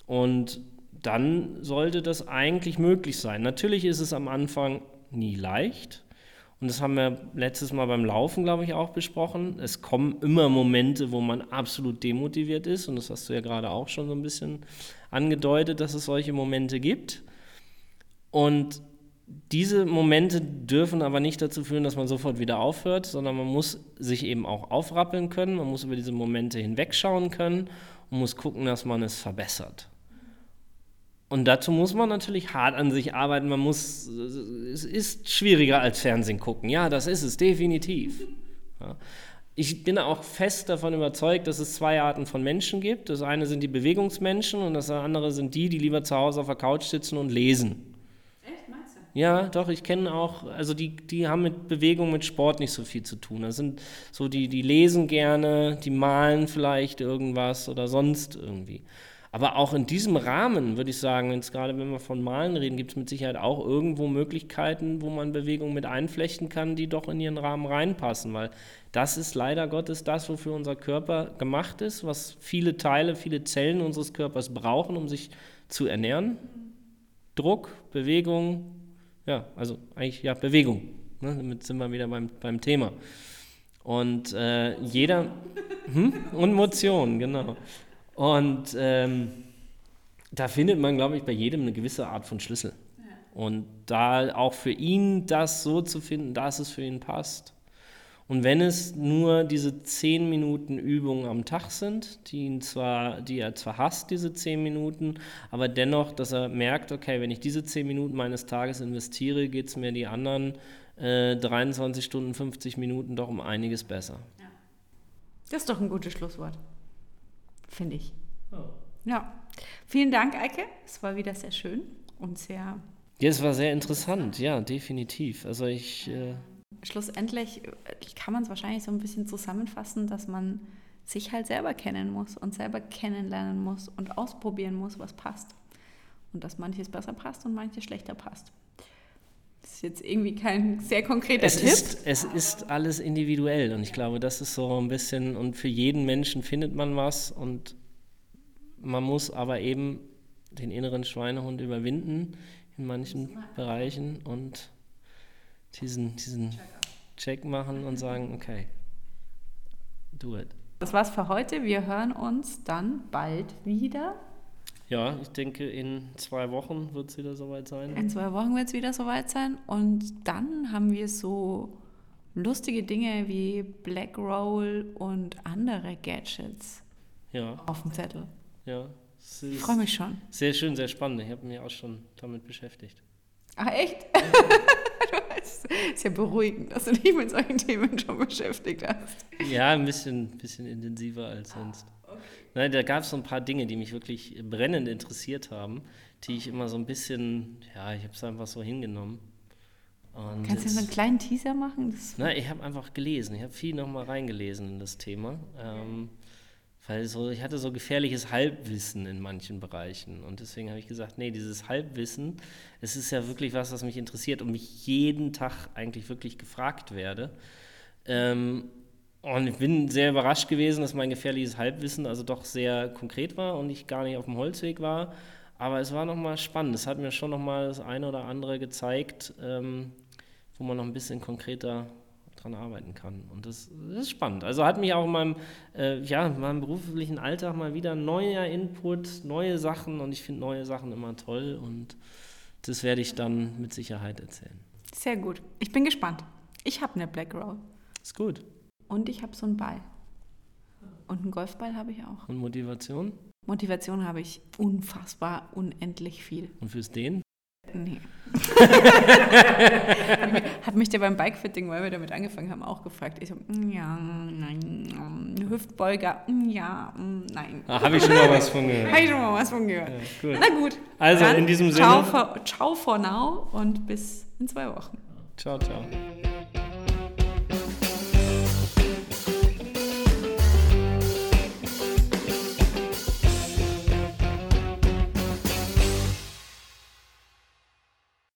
Und dann sollte das eigentlich möglich sein. Natürlich ist es am Anfang nie leicht. Und das haben wir letztes Mal beim Laufen, glaube ich, auch besprochen. Es kommen immer Momente, wo man absolut demotiviert ist. Und das hast du ja gerade auch schon so ein bisschen angedeutet, dass es solche Momente gibt. Und diese Momente dürfen aber nicht dazu führen, dass man sofort wieder aufhört, sondern man muss sich eben auch aufrappeln können, man muss über diese Momente hinwegschauen können und muss gucken, dass man es verbessert. Und dazu muss man natürlich hart an sich arbeiten. Man muss, es ist schwieriger als Fernsehen gucken. Ja, das ist es, definitiv. Ja. Ich bin auch fest davon überzeugt, dass es zwei Arten von Menschen gibt. Das eine sind die Bewegungsmenschen und das andere sind die, die lieber zu Hause auf der Couch sitzen und lesen. Ja, doch, ich kenne auch, also die, die haben mit Bewegung, mit Sport nicht so viel zu tun. Das sind so, die, die lesen gerne, die malen vielleicht irgendwas oder sonst irgendwie. Aber auch in diesem Rahmen würde ich sagen, jetzt gerade wenn wir von Malen reden, gibt es mit Sicherheit auch irgendwo Möglichkeiten, wo man Bewegung mit einflechten kann, die doch in ihren Rahmen reinpassen, weil das ist leider Gottes das, wofür unser Körper gemacht ist, was viele Teile, viele Zellen unseres Körpers brauchen, um sich zu ernähren. Druck, Bewegung, ja, also eigentlich ja Bewegung. Ne? Damit sind wir wieder beim, beim Thema. Und äh, jeder hm? und Motion, genau. Und ähm, da findet man, glaube ich, bei jedem eine gewisse Art von Schlüssel. Und da auch für ihn das so zu finden, dass es für ihn passt. Und wenn es nur diese zehn Minuten Übung am Tag sind, die, ihn zwar, die er zwar hasst, diese zehn Minuten, aber dennoch, dass er merkt, okay, wenn ich diese zehn Minuten meines Tages investiere, geht es mir die anderen äh, 23 Stunden, 50 Minuten doch um einiges besser. Ja. Das ist doch ein gutes Schlusswort finde ich. Oh. Ja. Vielen Dank, Eike. Es war wieder sehr schön und sehr. Ja, es war sehr interessant, ja, definitiv. Also ich. Äh Schlussendlich äh, kann man es wahrscheinlich so ein bisschen zusammenfassen, dass man sich halt selber kennen muss und selber kennenlernen muss und ausprobieren muss, was passt. Und dass manches besser passt und manches schlechter passt. Das ist jetzt irgendwie kein sehr konkreter es Tipp. Ist, es ist alles individuell und ich glaube, das ist so ein bisschen, und für jeden Menschen findet man was und man muss aber eben den inneren Schweinehund überwinden in manchen Bereichen und diesen, diesen Check machen und sagen, okay, do it. Das war's für heute. Wir hören uns dann bald wieder. Ja, ich denke, in zwei Wochen wird es wieder soweit sein. In zwei Wochen wird es wieder soweit sein. Und dann haben wir so lustige Dinge wie Black Roll und andere Gadgets ja. auf dem Zettel. Ja. Ich freue mich schon. Sehr schön, sehr spannend. Ich habe mich auch schon damit beschäftigt. Ach, echt? (laughs) das ist ja beruhigend, dass du dich mit solchen Themen schon beschäftigt hast. Ja, ein bisschen, bisschen intensiver als sonst. Nein, da gab es so ein paar Dinge, die mich wirklich brennend interessiert haben, die ich immer so ein bisschen, ja, ich habe es einfach so hingenommen. Und Kannst du so einen kleinen Teaser machen? Das nein, ich habe einfach gelesen. Ich habe viel nochmal reingelesen in das Thema. Ähm, weil so, ich hatte so gefährliches Halbwissen in manchen Bereichen. Und deswegen habe ich gesagt, nee, dieses Halbwissen, es ist ja wirklich was, was mich interessiert und mich jeden Tag eigentlich wirklich gefragt werde. Ähm, und ich bin sehr überrascht gewesen, dass mein gefährliches Halbwissen also doch sehr konkret war und ich gar nicht auf dem Holzweg war. Aber es war nochmal spannend. Es hat mir schon nochmal das eine oder andere gezeigt, ähm, wo man noch ein bisschen konkreter dran arbeiten kann. Und das, das ist spannend. Also hat mich auch in meinem, äh, ja, in meinem beruflichen Alltag mal wieder neuer Input, neue Sachen und ich finde neue Sachen immer toll und das werde ich dann mit Sicherheit erzählen. Sehr gut. Ich bin gespannt. Ich habe eine Black Roll. Ist gut. Und ich habe so einen Ball. Und einen Golfball habe ich auch. Und Motivation? Motivation habe ich unfassbar, unendlich viel. Und fürs Den? Nee. (laughs) Hat mich der beim Bikefitting, weil wir damit angefangen haben, auch gefragt. Ich so, mm, ja, nein, Hüftbeuger, mm, ja, mm, nein. Ah, habe ich schon mal was von gehört. Habe ich schon mal was von gehört. Ja, gut. Na gut. Also in diesem Sinne. Ciao for, ciao for now und bis in zwei Wochen. Ciao, ciao.